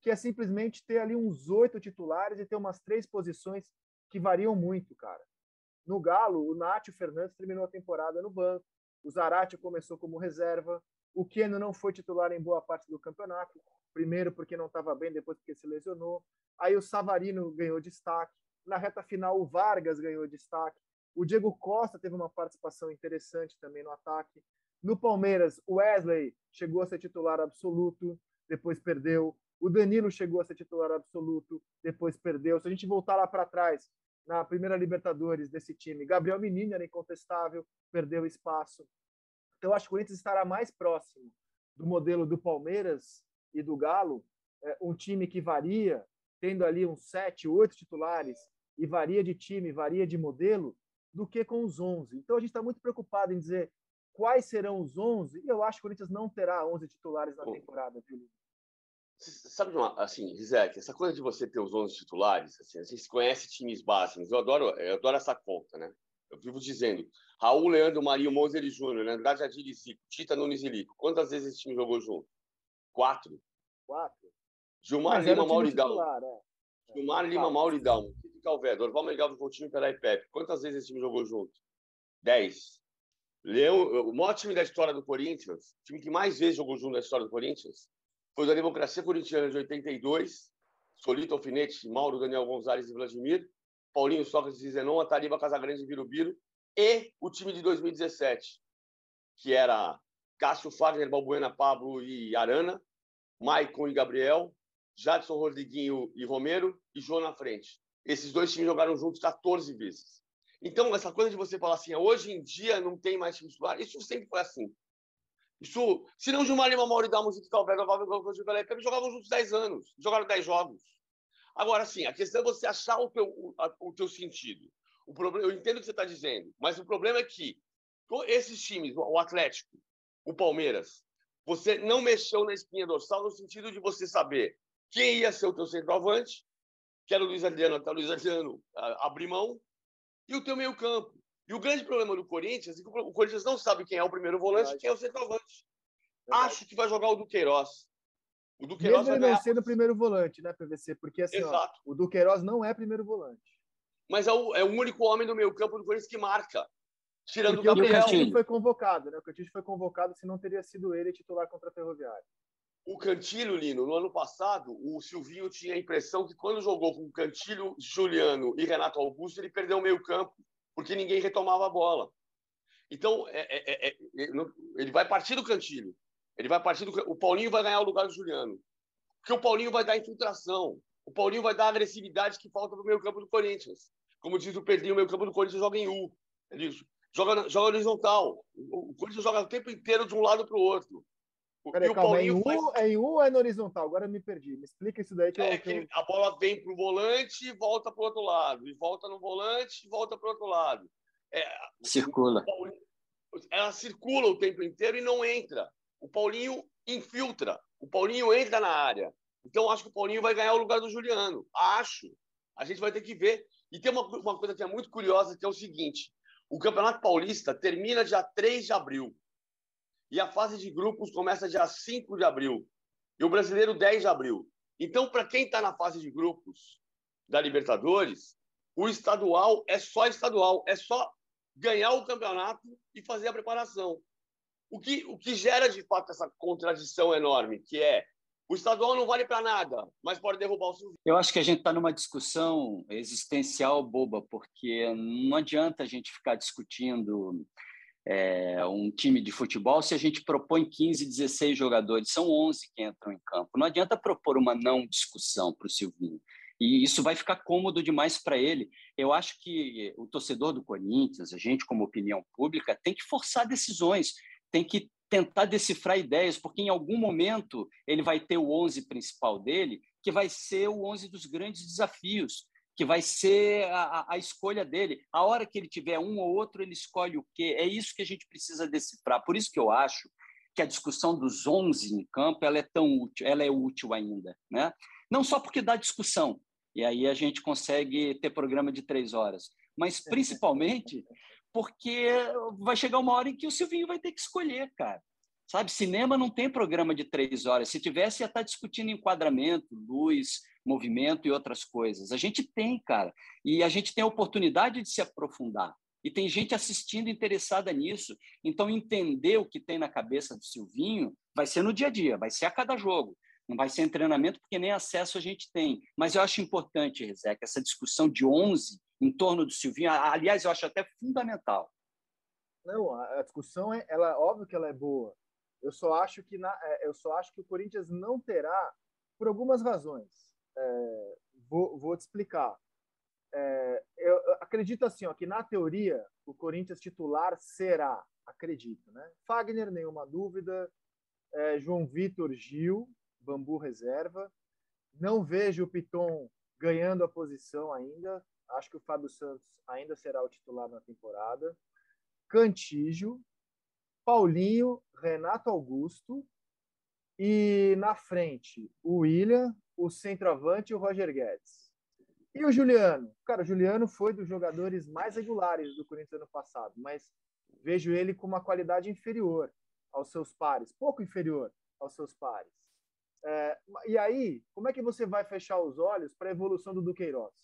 que é simplesmente ter ali uns oito titulares e ter umas três posições que variam muito, cara. No Galo, o Nátio Fernandes terminou a temporada no banco, o Zarate começou como reserva, o Keno não foi titular em boa parte do campeonato, primeiro porque não estava bem, depois porque se lesionou. Aí o Savarino ganhou destaque. Na reta final, o Vargas ganhou destaque. O Diego Costa teve uma participação interessante também no ataque. No Palmeiras, o Wesley chegou a ser titular absoluto, depois perdeu. O Danilo chegou a ser titular absoluto, depois perdeu. Se a gente voltar lá para trás, na primeira Libertadores desse time. Gabriel Menino era incontestável, perdeu espaço. Então, acho que o Corinthians estará mais próximo do modelo do Palmeiras e do Galo, é, um time que varia, tendo ali uns sete, oito titulares, e varia de time, varia de modelo, do que com os 11. Então, a gente está muito preocupado em dizer quais serão os 11, e eu acho que o Corinthians não terá 11 titulares na temporada, viu, Sabe, uma, assim, Rizek, essa coisa de você ter os 11 titulares, assim, a gente conhece times básicos, eu adoro, eu adoro essa conta, né? Eu vivo dizendo, Raul, Leandro, Marinho, Moser e Júnior, Andrade, Adir e Zico, Tita, Nunes e Lico. Quantas vezes esse time jogou junto? Quatro. Quatro? Gilmar, Lima, Mauridão. É. Gilmar, é. Lima, Mauridão. Calvé, Dorval, Mengal, Coutinho, Pepe. Quantas vezes esse time jogou junto? Dez. Leão, o maior time da história do Corinthians, o time que mais vezes jogou junto na história do Corinthians, foi da Democracia Corintiana de 82, Solito Alfinete, Mauro, Daniel Gonzalez e Vladimir, Paulinho Sócrates e Zenon, Atariba Casagrande e Birubiru, e o time de 2017, que era Cássio Fagner, Balbuena, Pablo e Arana, Maicon e Gabriel, Jadson Rodriguinho e Romero e João na frente. Esses dois times jogaram juntos 14 vezes. Então, essa coisa de você falar assim, hoje em dia não tem mais time titular, isso sempre foi assim. Isso, se não Gilmar Lima, Mauro Dalmos e Calvega, Valverde, jogavam juntos 10 anos, jogaram 10 jogos. Agora, sim, a questão é você achar o teu, o, o teu sentido. O problema, eu entendo o que você está dizendo, mas o problema é que esses times, o Atlético, o Palmeiras, você não mexeu na espinha dorsal no sentido de você saber quem ia ser o teu centroavante, que era o Luiz Adriano, até o Luiz Adriano abrir mão, e o teu meio campo. E o grande problema do Corinthians é que o Corinthians não sabe quem é o primeiro volante e quem é o centroavante. Verdade. Acho que vai jogar o Duqueiroz. O Duqueiroz Mesmo vai não sendo o primeiro volante, né, PVC? Porque assim, ó, o Duqueiroz não é primeiro volante. Mas é o, é o único homem do meio campo do Corinthians que marca. Tirando Porque o Gabriel. O Cantilho foi convocado, né? O Cantilho foi convocado, se não teria sido ele titular contra a Ferroviária. O Cantilho, Lino, no ano passado, o Silvinho tinha a impressão que quando jogou com o Cantilho, Juliano e Renato Augusto, ele perdeu o meio campo porque ninguém retomava a bola. Então, é, é, é, é ele vai partir do cantilho. Ele vai partir do. O Paulinho vai ganhar o lugar do Juliano. Porque o Paulinho vai dar infiltração. O Paulinho vai dar agressividade que falta para o meio campo do Corinthians. Como diz o Pedrinho, o meio campo do Corinthians joga em U. Ele joga, joga horizontal. O Corinthians joga o tempo inteiro de um lado para o outro. Peraí, calma, é em, U, faz... é em U ou é no horizontal? Agora eu me perdi. Me explica isso daí. Que é eu, que a bola vem para o volante e volta para o outro lado. E volta no volante e volta para o outro lado. É, circula. Paulinho, ela circula o tempo inteiro e não entra. O Paulinho infiltra. O Paulinho entra na área. Então, acho que o Paulinho vai ganhar o lugar do Juliano. Acho. A gente vai ter que ver. E tem uma, uma coisa que é muito curiosa, que é o seguinte. O Campeonato Paulista termina dia 3 de abril. E a fase de grupos começa dia 5 de abril. E o brasileiro, 10 de abril. Então, para quem está na fase de grupos da Libertadores, o estadual é só estadual, é só ganhar o campeonato e fazer a preparação. O que, o que gera, de fato, essa contradição enorme, que é O estadual não vale para nada, mas pode derrubar o Silvinho. Eu acho que a gente está numa discussão existencial boba, porque não adianta a gente ficar discutindo é, um time de futebol se a gente propõe 15, 16 jogadores, são 11 que entram em campo. Não adianta propor uma não discussão para o Silvinho. E isso vai ficar cômodo demais para ele. Eu acho que o torcedor do Corinthians, a gente como opinião pública, tem que forçar decisões, tem que tentar decifrar ideias, porque em algum momento ele vai ter o 11 principal dele, que vai ser o 11 dos grandes desafios que vai ser a, a, escolha dele. A hora que ele tiver um ou outro, ele escolhe o quê? É isso que a gente precisa decifrar. Por isso que eu acho que a discussão dos 11 em campo ela é tão útil, ela é útil ainda, né? Não só porque dá discussão, e aí a gente consegue ter programa de três horas, mas principalmente porque vai chegar uma hora em que o Silvinho vai ter que escolher, cara. Sabe, cinema não tem programa de três horas. Se tivesse, ia estar discutindo enquadramento, luz, movimento e outras coisas. A gente tem, cara, e a gente tem a oportunidade de se aprofundar. E tem gente assistindo interessada nisso. Então, entender o que tem na cabeça do Silvinho vai ser no dia a dia, vai ser a cada jogo. Não vai ser em treinamento, porque nem acesso a gente tem. Mas eu acho importante, Rezec, essa discussão de 11 em torno do Silvinho. Aliás, eu acho até fundamental. Não, a discussão é, ela, óbvio que ela é boa. Eu só acho que na, é, eu só acho que o Corinthians não terá por algumas razões. É, vou, vou te explicar. É, eu acredito assim, ó, que na teoria o Corinthians titular será, acredito, né? Fagner, nenhuma dúvida. É, João Vitor Gil, Bambu reserva. Não vejo o Piton ganhando a posição ainda. Acho que o Fábio Santos ainda será o titular na temporada. Cantígio, Paulinho, Renato Augusto e na frente o William, o centroavante e o Roger Guedes. E o Juliano? Cara, o Juliano foi dos jogadores mais regulares do Corinthians ano passado, mas vejo ele com uma qualidade inferior aos seus pares, pouco inferior aos seus pares. É, e aí, como é que você vai fechar os olhos para a evolução do Duqueiroz?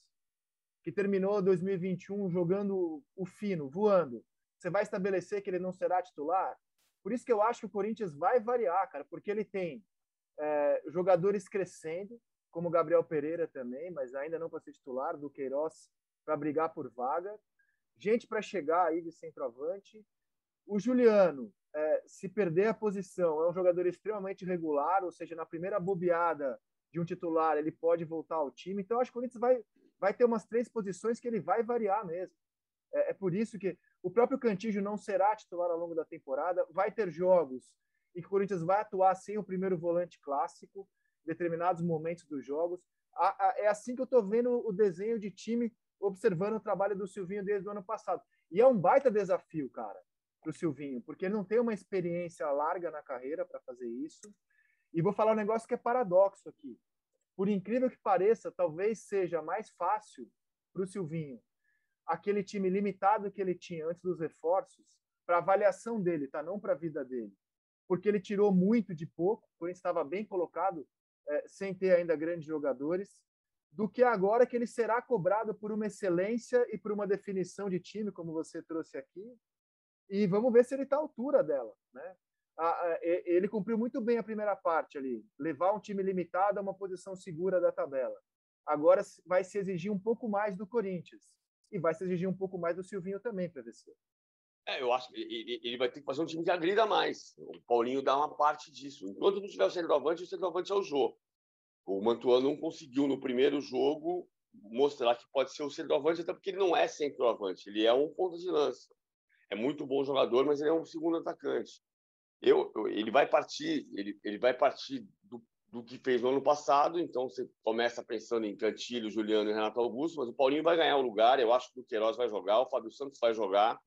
Que terminou 2021 jogando o fino, voando. Você vai estabelecer que ele não será titular? Por isso que eu acho que o Corinthians vai variar, cara, porque ele tem é, jogadores crescendo, como Gabriel Pereira também, mas ainda não para ser titular, do Queiroz para brigar por vaga. Gente para chegar aí de centroavante. O Juliano, é, se perder a posição, é um jogador extremamente regular, ou seja, na primeira bobeada de um titular, ele pode voltar ao time. Então, acho que o Corinthians vai, vai ter umas três posições que ele vai variar mesmo. É, é por isso que o próprio Cantígio não será titular ao longo da temporada. Vai ter jogos e que o Corinthians vai atuar sem o primeiro volante clássico em determinados momentos dos jogos. É assim que eu estou vendo o desenho de time, observando o trabalho do Silvinho desde o ano passado. E é um baita desafio, cara, para o Silvinho, porque ele não tem uma experiência larga na carreira para fazer isso. E vou falar um negócio que é paradoxo aqui. Por incrível que pareça, talvez seja mais fácil para o Silvinho aquele time limitado que ele tinha antes dos reforços para avaliação dele, tá? Não para a vida dele porque ele tirou muito de pouco, o Corinthians estava bem colocado, é, sem ter ainda grandes jogadores, do que agora que ele será cobrado por uma excelência e por uma definição de time, como você trouxe aqui, e vamos ver se ele está à altura dela, né? ele cumpriu muito bem a primeira parte ali, levar um time limitado a uma posição segura da tabela. Agora vai se exigir um pouco mais do Corinthians e vai se exigir um pouco mais do Silvinho também, PVC. É, eu acho que ele, vai ter que fazer um time que agrida mais. O Paulinho dá uma parte disso. Enquanto não tiver o centroavante, o centroavante é o jogo. O Mantuano não conseguiu no primeiro jogo mostrar que pode ser o centroavante, até porque ele não é centroavante, ele é um ponto de lança. É muito bom jogador, mas ele é um segundo atacante. Eu, eu ele vai partir, ele, ele vai partir do, do que fez no ano passado, então você começa pensando em Cantilho, Juliano e Renato Augusto, mas o Paulinho vai ganhar o lugar, eu acho que o Queiroz vai jogar, o Fábio Santos vai jogar,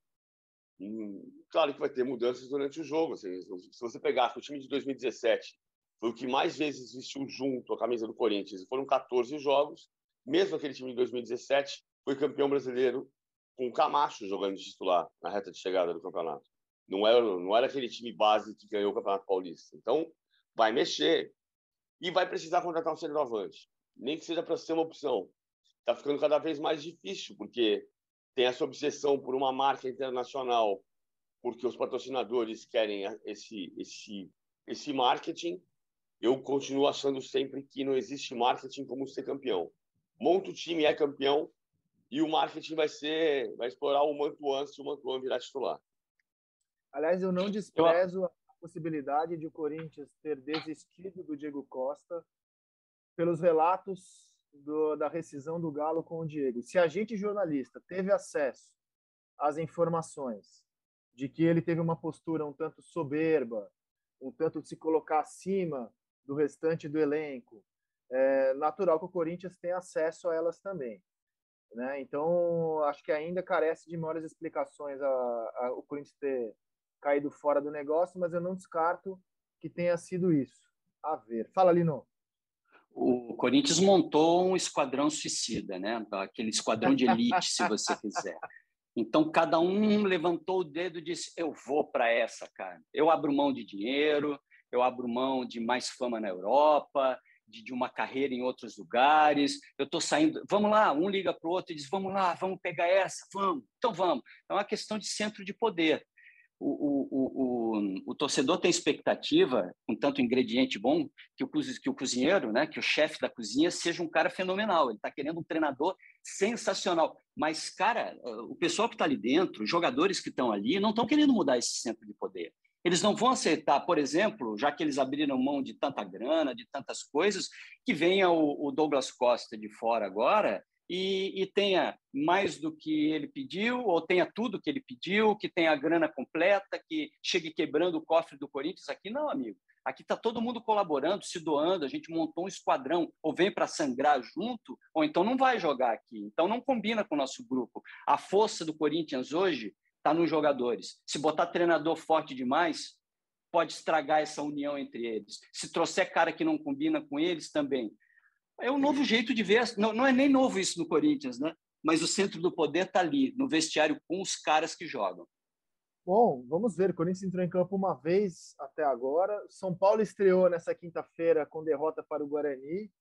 claro que vai ter mudanças durante o jogo. Assim, se você pegar o time de 2017 foi o que mais vezes vestiu junto a camisa do Corinthians, foram 14 jogos. Mesmo aquele time de 2017 foi campeão brasileiro com o Camacho jogando de titular na reta de chegada do campeonato. Não era, não era aquele time base que ganhou o Campeonato Paulista. Então, vai mexer e vai precisar contratar um centroavante. Nem que seja para ser uma opção. Está ficando cada vez mais difícil, porque tem essa obsessão por uma marca internacional, porque os patrocinadores querem esse esse esse marketing eu continuo achando sempre que não existe marketing como ser campeão. Monta o time, é campeão, e o marketing vai ser, vai explorar o Mantuan se o Mantuan virar titular. Aliás, eu não desprezo a possibilidade de o Corinthians ter desistido do Diego Costa pelos relatos do, da rescisão do Galo com o Diego. Se a gente, jornalista, teve acesso às informações de que ele teve uma postura um tanto soberba, um tanto de se colocar acima do restante do elenco, é natural que o Corinthians tenha acesso a elas também. Né? Então, acho que ainda carece de maiores explicações a, a, o Corinthians ter caído fora do negócio, mas eu não descarto que tenha sido isso. A ver. Fala, Lino. O Corinthians montou um esquadrão suicida, né? aquele esquadrão de elite, se você quiser. Então, cada um levantou o dedo e disse: Eu vou para essa, cara. Eu abro mão de dinheiro, eu abro mão de mais fama na Europa, de, de uma carreira em outros lugares. Eu estou saindo, vamos lá, um liga para o outro e diz: vamos lá, vamos pegar essa, vamos, então vamos. É uma questão de centro de poder. O, o, o, o, torcedor tem expectativa, com tanto ingrediente bom, que o, que o cozinheiro, né, que o chefe da cozinha seja um cara fenomenal. Ele está querendo um treinador sensacional. Mas, cara, o pessoal que está ali dentro, os jogadores que estão ali, não estão querendo mudar esse centro de poder. Eles não vão aceitar, por exemplo, já que eles abriram mão de tanta grana, de tantas coisas, que venha o, o Douglas Costa de fora agora e, e, tenha mais do que ele pediu, ou tenha tudo que ele pediu, que tenha a grana completa, que chegue quebrando o cofre do Corinthians. Aqui não, amigo. Aqui está todo mundo colaborando, se doando, a gente montou um esquadrão, ou vem para sangrar junto, ou então não vai jogar aqui. Então não combina com o nosso grupo. A força do Corinthians hoje está nos jogadores. Se botar treinador forte demais, pode estragar essa união entre eles. Se trouxer cara que não combina com eles, também. É um novo jeito de ver. Não, não é nem novo isso no Corinthians, né? Mas o centro do poder está ali, no vestiário, com os caras que jogam. Bom, vamos ver. O Corinthians entrou em campo uma vez até agora. São Paulo estreou nessa quinta-feira com derrota para o Guarani.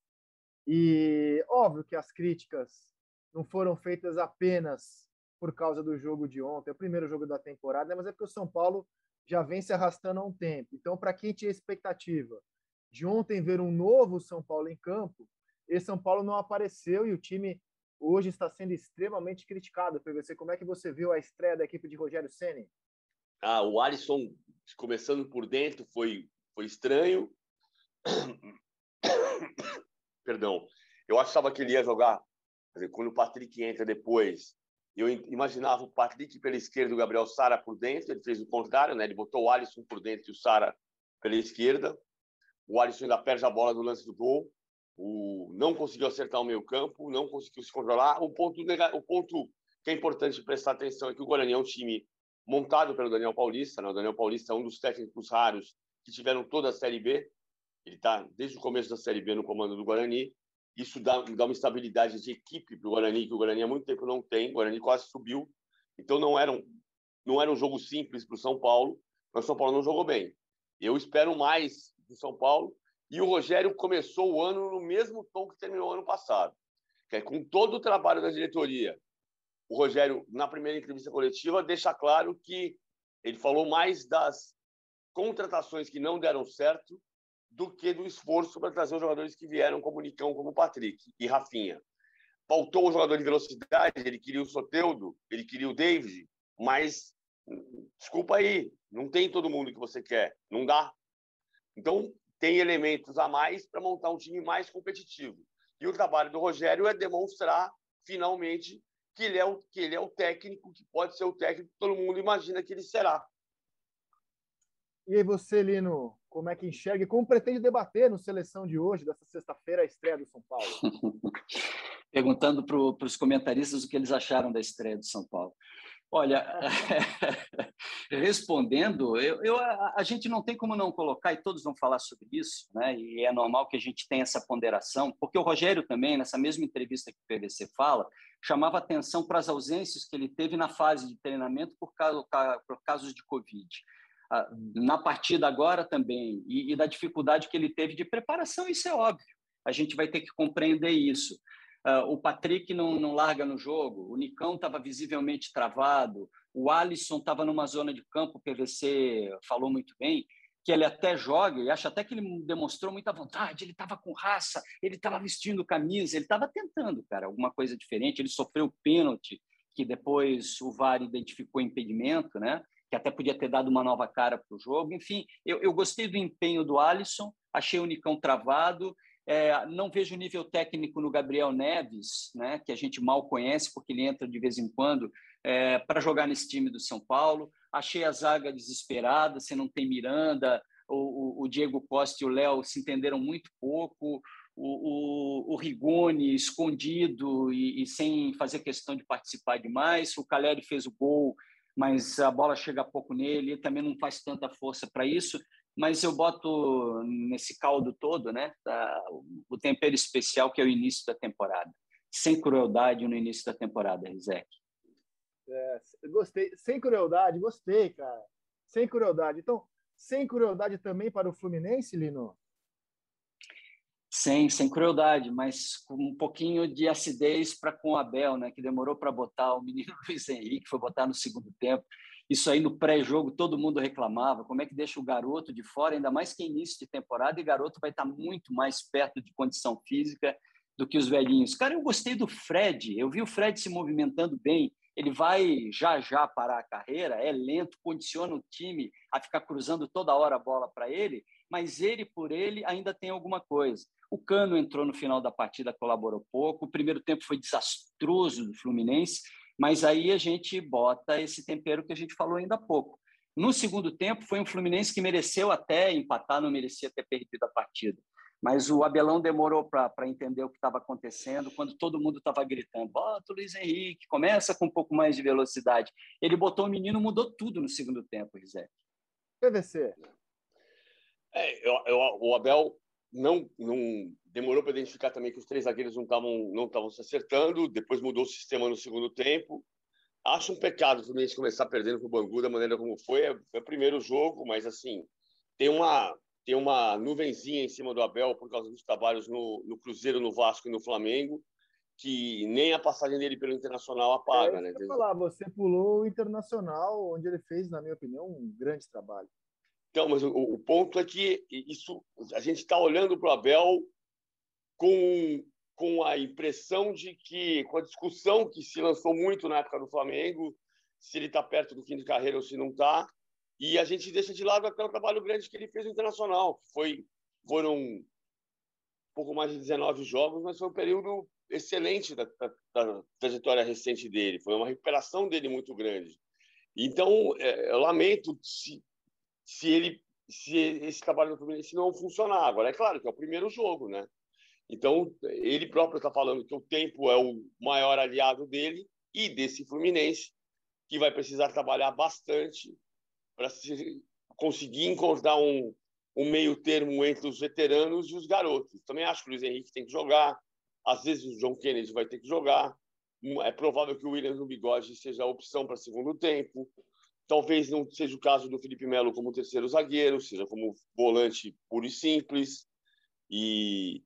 E óbvio que as críticas não foram feitas apenas por causa do jogo de ontem, o primeiro jogo da temporada, mas é porque o São Paulo já vem se arrastando há um tempo. Então, para quem tinha expectativa de ontem ver um novo São Paulo em campo, esse São Paulo não apareceu e o time hoje está sendo extremamente criticado. PVC, como é que você viu a estreia da equipe de Rogério Ceni? Ah, o Alisson começando por dentro foi foi estranho. Perdão. Eu achava que ele ia jogar, dizer, quando o Patrick entra depois, eu imaginava o Patrick pela esquerda e o Gabriel Sara por dentro. Ele fez o contrário, né? Ele botou o Alisson por dentro e o Sara pela esquerda. O Alisson ainda perde a bola no lance do gol. O... Não conseguiu acertar o meio campo, não conseguiu se controlar. O ponto, o ponto que é importante prestar atenção é que o Guarani é um time montado pelo Daniel Paulista. Né? O Daniel Paulista é um dos técnicos raros que tiveram toda a Série B. Ele está desde o começo da Série B no comando do Guarani. Isso dá, dá uma estabilidade de equipe para o Guarani, que o Guarani há muito tempo não tem. O Guarani quase subiu. Então não era um, não era um jogo simples para o São Paulo, mas o São Paulo não jogou bem. Eu espero mais do São Paulo. E o Rogério começou o ano no mesmo tom que terminou o ano passado, que é com todo o trabalho da diretoria. O Rogério, na primeira entrevista coletiva, deixa claro que ele falou mais das contratações que não deram certo do que do esforço para trazer os jogadores que vieram como Nicão, como Patrick e Rafinha. Faltou o jogador de velocidade, ele queria o Soteudo, ele queria o David, mas desculpa aí, não tem todo mundo que você quer, não dá. Então, tem elementos a mais para montar um time mais competitivo. E o trabalho do Rogério é demonstrar, finalmente, que ele é o, que ele é o técnico, que pode ser o técnico que todo mundo imagina que ele será. E aí você, Lino, como é que enxerga e como pretende debater no Seleção de hoje, dessa sexta-feira, a estreia do São Paulo? Perguntando para os comentaristas o que eles acharam da estreia do São Paulo. Olha, respondendo, eu, eu, a, a, gente não tem como não colocar, e todos vão falar sobre isso, né? e é normal que a gente tenha essa ponderação, porque o Rogério também, nessa mesma entrevista que o PVC fala, chamava atenção para as ausências que ele teve na fase de treinamento por, causa, por casos de Covid na partida agora também, e, e, da dificuldade que ele teve de preparação, isso é óbvio. A gente vai ter que compreender isso. Uh, o Patrick não, não larga no jogo, o Nicão estava visivelmente travado, o Alisson estava numa zona de campo, o PVC falou muito bem, que ele até joga, e acho até que ele demonstrou muita vontade, ele estava com raça, ele estava vestindo camisa, ele estava tentando, cara, alguma coisa diferente, ele sofreu pênalti, que depois o VAR identificou impedimento, né? que até podia ter dado uma nova cara para o jogo. Enfim, eu, eu, gostei do empenho do Alisson, achei o Nicão travado, é, não vejo nível técnico no Gabriel Neves, né, que a gente mal conhece, porque ele entra de vez em quando é, para jogar nesse time do São Paulo. Achei a zaga desesperada, você não tem Miranda, o, o, o Diego Costa e o Léo se entenderam muito pouco, o, o, o Rigoni escondido e, e, sem fazer questão de participar demais. O Caleri fez o gol, mas a bola chega pouco nele, ele também não faz tanta força para isso mas eu boto nesse caldo todo, né, o tempero especial que é o início da temporada. Sem crueldade no início da temporada, Rizek. É, gostei. Sem crueldade, gostei, cara. Sem crueldade. Então, sem crueldade também para o Fluminense, Lino? Sem, sem crueldade, mas com um pouquinho de acidez para com o Abel, né, que demorou para botar o menino Luiz Henrique, foi botar no segundo tempo. Isso aí no pré-jogo todo mundo reclamava. Como é que deixa o garoto de fora, ainda mais que é início de temporada, e garoto vai estar muito mais perto de condição física do que os velhinhos. Cara, eu gostei do Fred. Eu vi o Fred se movimentando bem. Ele vai já já parar a carreira, é lento, condiciona o time a ficar cruzando toda hora a bola para ele, mas ele por ele ainda tem alguma coisa. O Cano entrou no final da partida, colaborou pouco. O primeiro tempo foi desastroso do Fluminense mas aí a gente bota esse tempero que a gente falou ainda há pouco. No segundo tempo, foi um Fluminense que mereceu até empatar, não merecia ter perdido a partida. Mas o Abelão demorou para entender o que estava acontecendo, quando todo mundo estava gritando: bota o Luiz Henrique, começa com um pouco mais de velocidade. Ele botou o menino, mudou tudo no segundo tempo, Rizek. PVC. É, eu, eu, o Abel não, não demorou para identificar também que os três zagueiros não estavam não se acertando. Depois mudou o sistema no segundo tempo. Acho um pecado o Fluminense começar perdendo com o Bangu da maneira como foi. É, foi o primeiro jogo, mas assim tem uma tem uma nuvenzinha em cima do Abel por causa dos trabalhos no, no Cruzeiro, no Vasco e no Flamengo, que nem a passagem dele pelo Internacional apaga, é, né? falar, você pulou o Internacional, onde ele fez, na minha opinião, um grande trabalho. Então, mas o, o ponto é que isso a gente está olhando para o Abel com, com a impressão de que, com a discussão que se lançou muito na época do Flamengo, se ele está perto do fim de carreira ou se não está, e a gente deixa de lado até o trabalho grande que ele fez no Internacional, que foi, foram um pouco mais de 19 jogos, mas foi um período excelente da, da, da trajetória recente dele, foi uma recuperação dele muito grande. Então, é, eu lamento se se ele se esse trabalho do Fluminense não funcionar. Agora, é claro que é o primeiro jogo, né? Então, ele próprio está falando que o tempo é o maior aliado dele e desse Fluminense, que vai precisar trabalhar bastante para conseguir encontrar um, um meio termo entre os veteranos e os garotos. Também acho que o Luiz Henrique tem que jogar, às vezes o John Kennedy vai ter que jogar. É provável que o Williams no bigode seja a opção para segundo tempo. Talvez não seja o caso do Felipe Melo como terceiro zagueiro, seja como volante puro e simples. E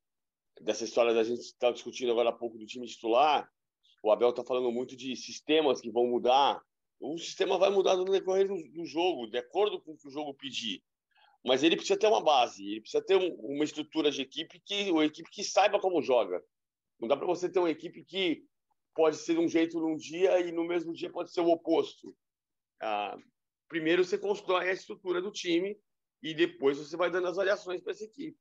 dessa história da gente estar discutindo agora há pouco do time titular, o Abel está falando muito de sistemas que vão mudar. O sistema vai mudar no decorrer do, do, jogo, de acordo com o que o jogo pedir. Mas ele precisa ter uma base, ele precisa ter um, uma estrutura de equipe que uma equipe que saiba como joga. Não dá para você ter uma equipe que pode ser de um jeito num dia e no mesmo dia pode ser o oposto. Ah, primeiro você constrói a estrutura do time e depois você vai dando as variações para essa equipe.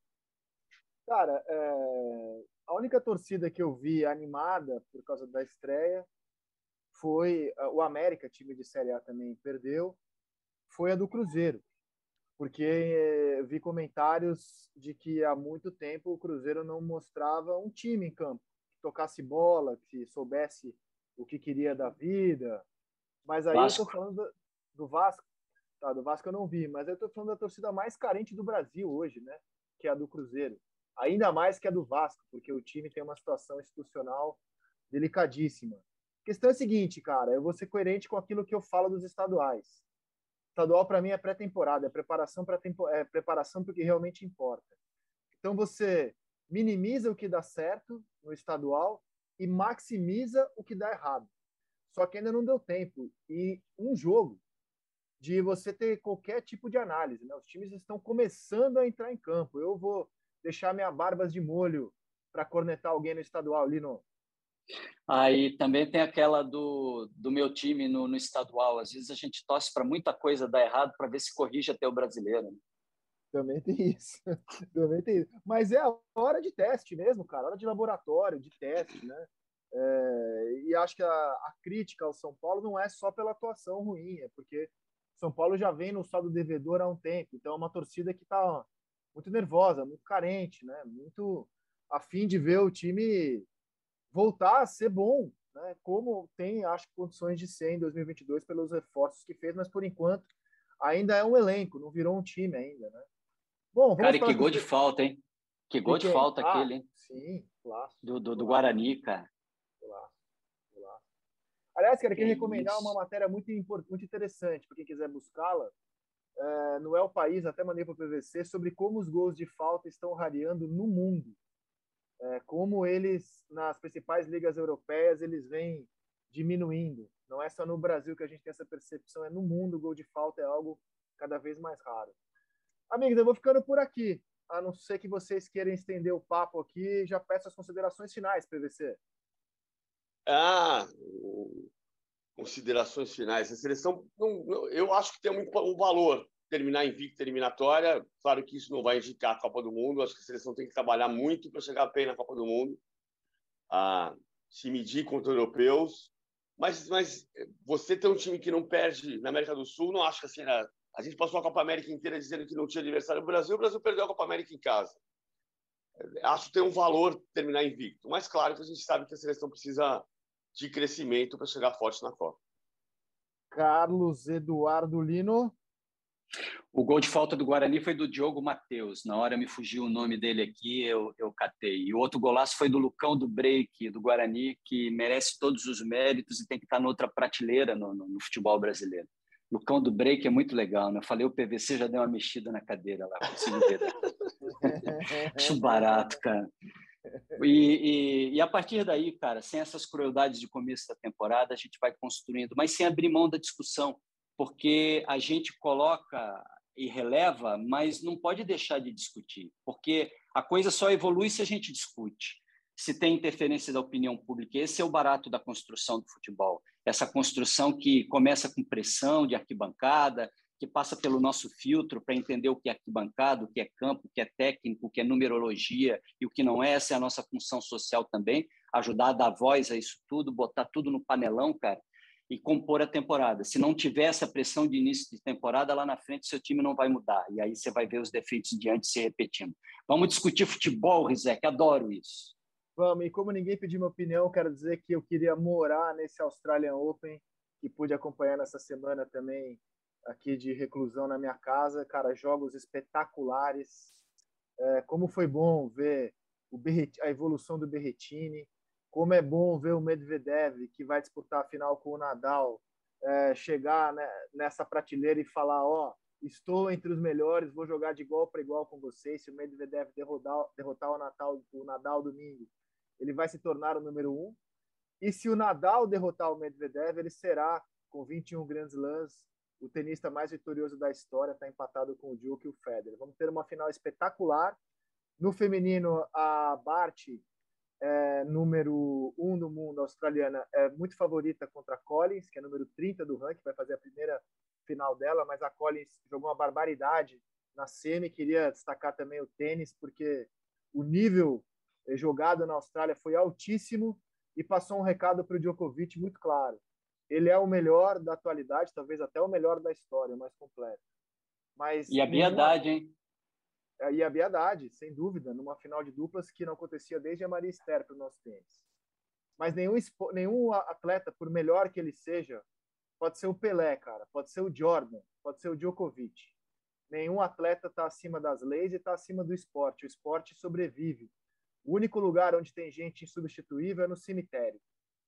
Cara, é... a única torcida que eu vi animada por causa da estreia foi ah, o América, time de Série A também perdeu, foi a do Cruzeiro, porque eh, vi comentários de que há muito tempo o Cruzeiro não mostrava um time em campo que tocasse bola, que soubesse o que queria da vida, mas aí Vasco. eu tô falando do, do, Vasco. Tá, do Vasco eu não vi, mas eu tô falando da torcida mais carente do Brasil hoje, né? Que é a do Cruzeiro. Ainda mais que a do Vasco, porque o time tem uma situação institucional delicadíssima. A questão é a seguinte, cara, eu vou ser coerente com aquilo que eu falo dos estaduais. Estadual para mim é pré-temporada, é preparação para é preparação porque realmente importa. Então você minimiza o que dá certo no estadual e maximiza o que dá errado. Só que ainda não deu tempo. E um jogo, de você ter qualquer tipo de análise. Né? Os times estão começando a entrar em campo. Eu vou deixar minha barbas de molho para cornetar alguém no estadual, Lino. Aí também tem aquela do, do meu time no, no estadual. Às vezes a gente torce para muita coisa dar errado para ver se corrige até o brasileiro. Né? Também tem isso. Também tem isso. Mas é a hora de teste mesmo, cara. Hora de laboratório, de teste, né? É, e acho que a, a, crítica ao São Paulo não é só pela atuação ruim, é porque São Paulo já vem no saldo devedor há um tempo. Então é uma torcida que está muito nervosa, muito carente, né? Muito a fim de ver o time voltar a ser bom, né? Como tem, acho, condições de ser em 2022 pelos reforços que fez, mas por enquanto ainda é um elenco, não virou um time ainda, né? Bom, cara, que gol de falta, hein? Que gol de, de falta ah, aquele, hein? Sim, clássico. Do, do, do Guarani, cara. Aliás, cara, queria recomendar isso. uma matéria muito, muito interessante para quem quiser buscá-la. É, no El País, até mandei para o PVC, sobre como os gols de falta estão rareando no mundo. É, como eles, nas principais ligas europeias, eles vêm diminuindo. Não é só no Brasil que a gente tem essa percepção, é no mundo o gol de falta é algo cada vez mais raro. Amigos, eu vou ficando por aqui. A não ser que vocês queiram estender o papo aqui, já peço as considerações finais, PVC. Ah, considerações finais. A seleção, não, não, eu acho que tem um, um valor terminar invicto eliminatória. Claro que isso não vai indicar a Copa do Mundo. Acho que a seleção tem que trabalhar muito para chegar bem na Copa do Mundo, a se medir contra europeus. Mas, mas você ter um time que não perde na América do Sul, não acho que assim era a gente passou a Copa América inteira dizendo que não tinha adversário no Brasil, o Brasil perdeu a Copa América em casa. Acho que tem um valor terminar invicto, mas claro que a gente sabe que a seleção precisa de crescimento para chegar forte na Copa. Carlos Eduardo Lino. O gol de falta do Guarani foi do Diogo Matheus. Na hora me fugiu o nome dele aqui, eu, eu catei. E o outro golaço foi do Lucão do Break, do Guarani, que merece todos os méritos e tem que estar noutra prateleira no, no, no futebol brasileiro. Lucão do break é muito legal, né? Eu falei, o PVC já deu uma mexida na cadeira lá, consigo ver. Acho barato, cara. E, e, e, a partir daí, cara, sem essas crueldades de começo da temporada, a gente vai construindo, mas sem abrir mão da discussão, porque a gente coloca e releva, mas não pode deixar de discutir, porque a coisa só evolui se a gente discute se tem interferência da opinião pública. Esse é o barato da construção do futebol. Essa construção que começa com pressão de arquibancada, que passa pelo nosso filtro para entender o que é arquibancada, o que é campo, o que é técnico, o que é numerologia e o que não é. Essa é a nossa função social também, ajudar a dar voz a isso tudo, botar tudo no panelão, cara, e compor a temporada. Se não tiver essa pressão de início de temporada, lá na frente seu time não vai mudar. E aí você vai ver os defeitos diante se repetindo. Vamos discutir futebol, Rizek, adoro isso. Vamos, e como ninguém pediu minha opinião, quero dizer que eu queria morar nesse Australian Open, que pude acompanhar nessa semana também aqui de reclusão na minha casa. Cara, jogos espetaculares. É, como foi bom ver Berret, a evolução do Berretini, como é bom ver o Medvedev, que vai disputar a final com o Nadal, é, chegar né, nessa prateleira e falar: Ó, estou entre os melhores, vou jogar de igual para igual com vocês. Se o Medvedev derrotar, derrotar o, Natal, o Nadal domingo, ele vai se tornar o número um. E se o Nadal derrotar o Medvedev, ele será, com 21 Grand Slams, o tenista mais vitorioso da história, está empatado com o Djokovic e o Federer. Vamos ter uma final espetacular. No feminino, a Bart, é, número um do mundo, australiana, é muito favorita contra a Collins, que é número 30 do ranking, vai fazer a primeira final dela, mas a Collins jogou uma barbaridade na semi. Queria destacar também o tênis, porque o nível é, jogado na Austrália foi altíssimo e passou um recado para o Djokovic muito claro. Ele é o melhor da atualidade, talvez até o melhor da história, o mais completo. Mas e a biedade, hein? É, e a biedade, sem dúvida, numa final de duplas que não acontecia desde a Maria Esther para o nosso tênis. Mas nenhum, nenhum atleta, por melhor que ele seja, pode ser o Pelé, cara, pode ser o Jordan, pode ser o Djokovic. Nenhum atleta está acima das leis e está acima do esporte. O esporte sobrevive. O único lugar onde tem gente insubstituível é no cemitério.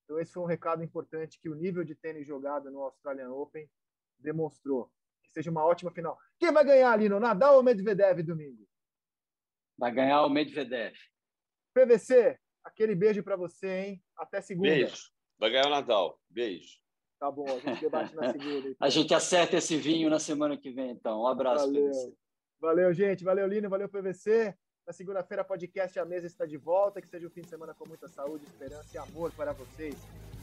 Então, esse foi um recado importante que o nível de tênis jogado no Australian Open demonstrou. Que seja uma ótima final. Quem vai ganhar ali no Nadal ou Medvedev domingo? Vai ganhar o Medvedev. PVC, aquele beijo para você, hein? Até segunda. Beijo. Vai ganhar o Nadal. Beijo. Tá bom, a gente debate na segunda. Então. A gente acerta esse vinho na semana que vem, então. Um abraço, Valeu. PVC. Valeu, gente. Valeu, Lino. Valeu, PVC. Na segunda-feira, podcast A Mesa está de volta. Que seja um fim de semana com muita saúde, esperança e amor para vocês.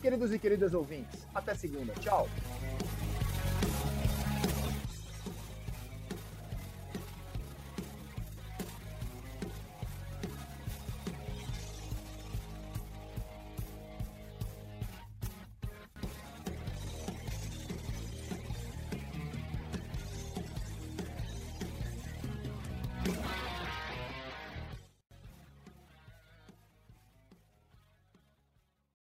Queridos e queridas ouvintes, até segunda. Tchau.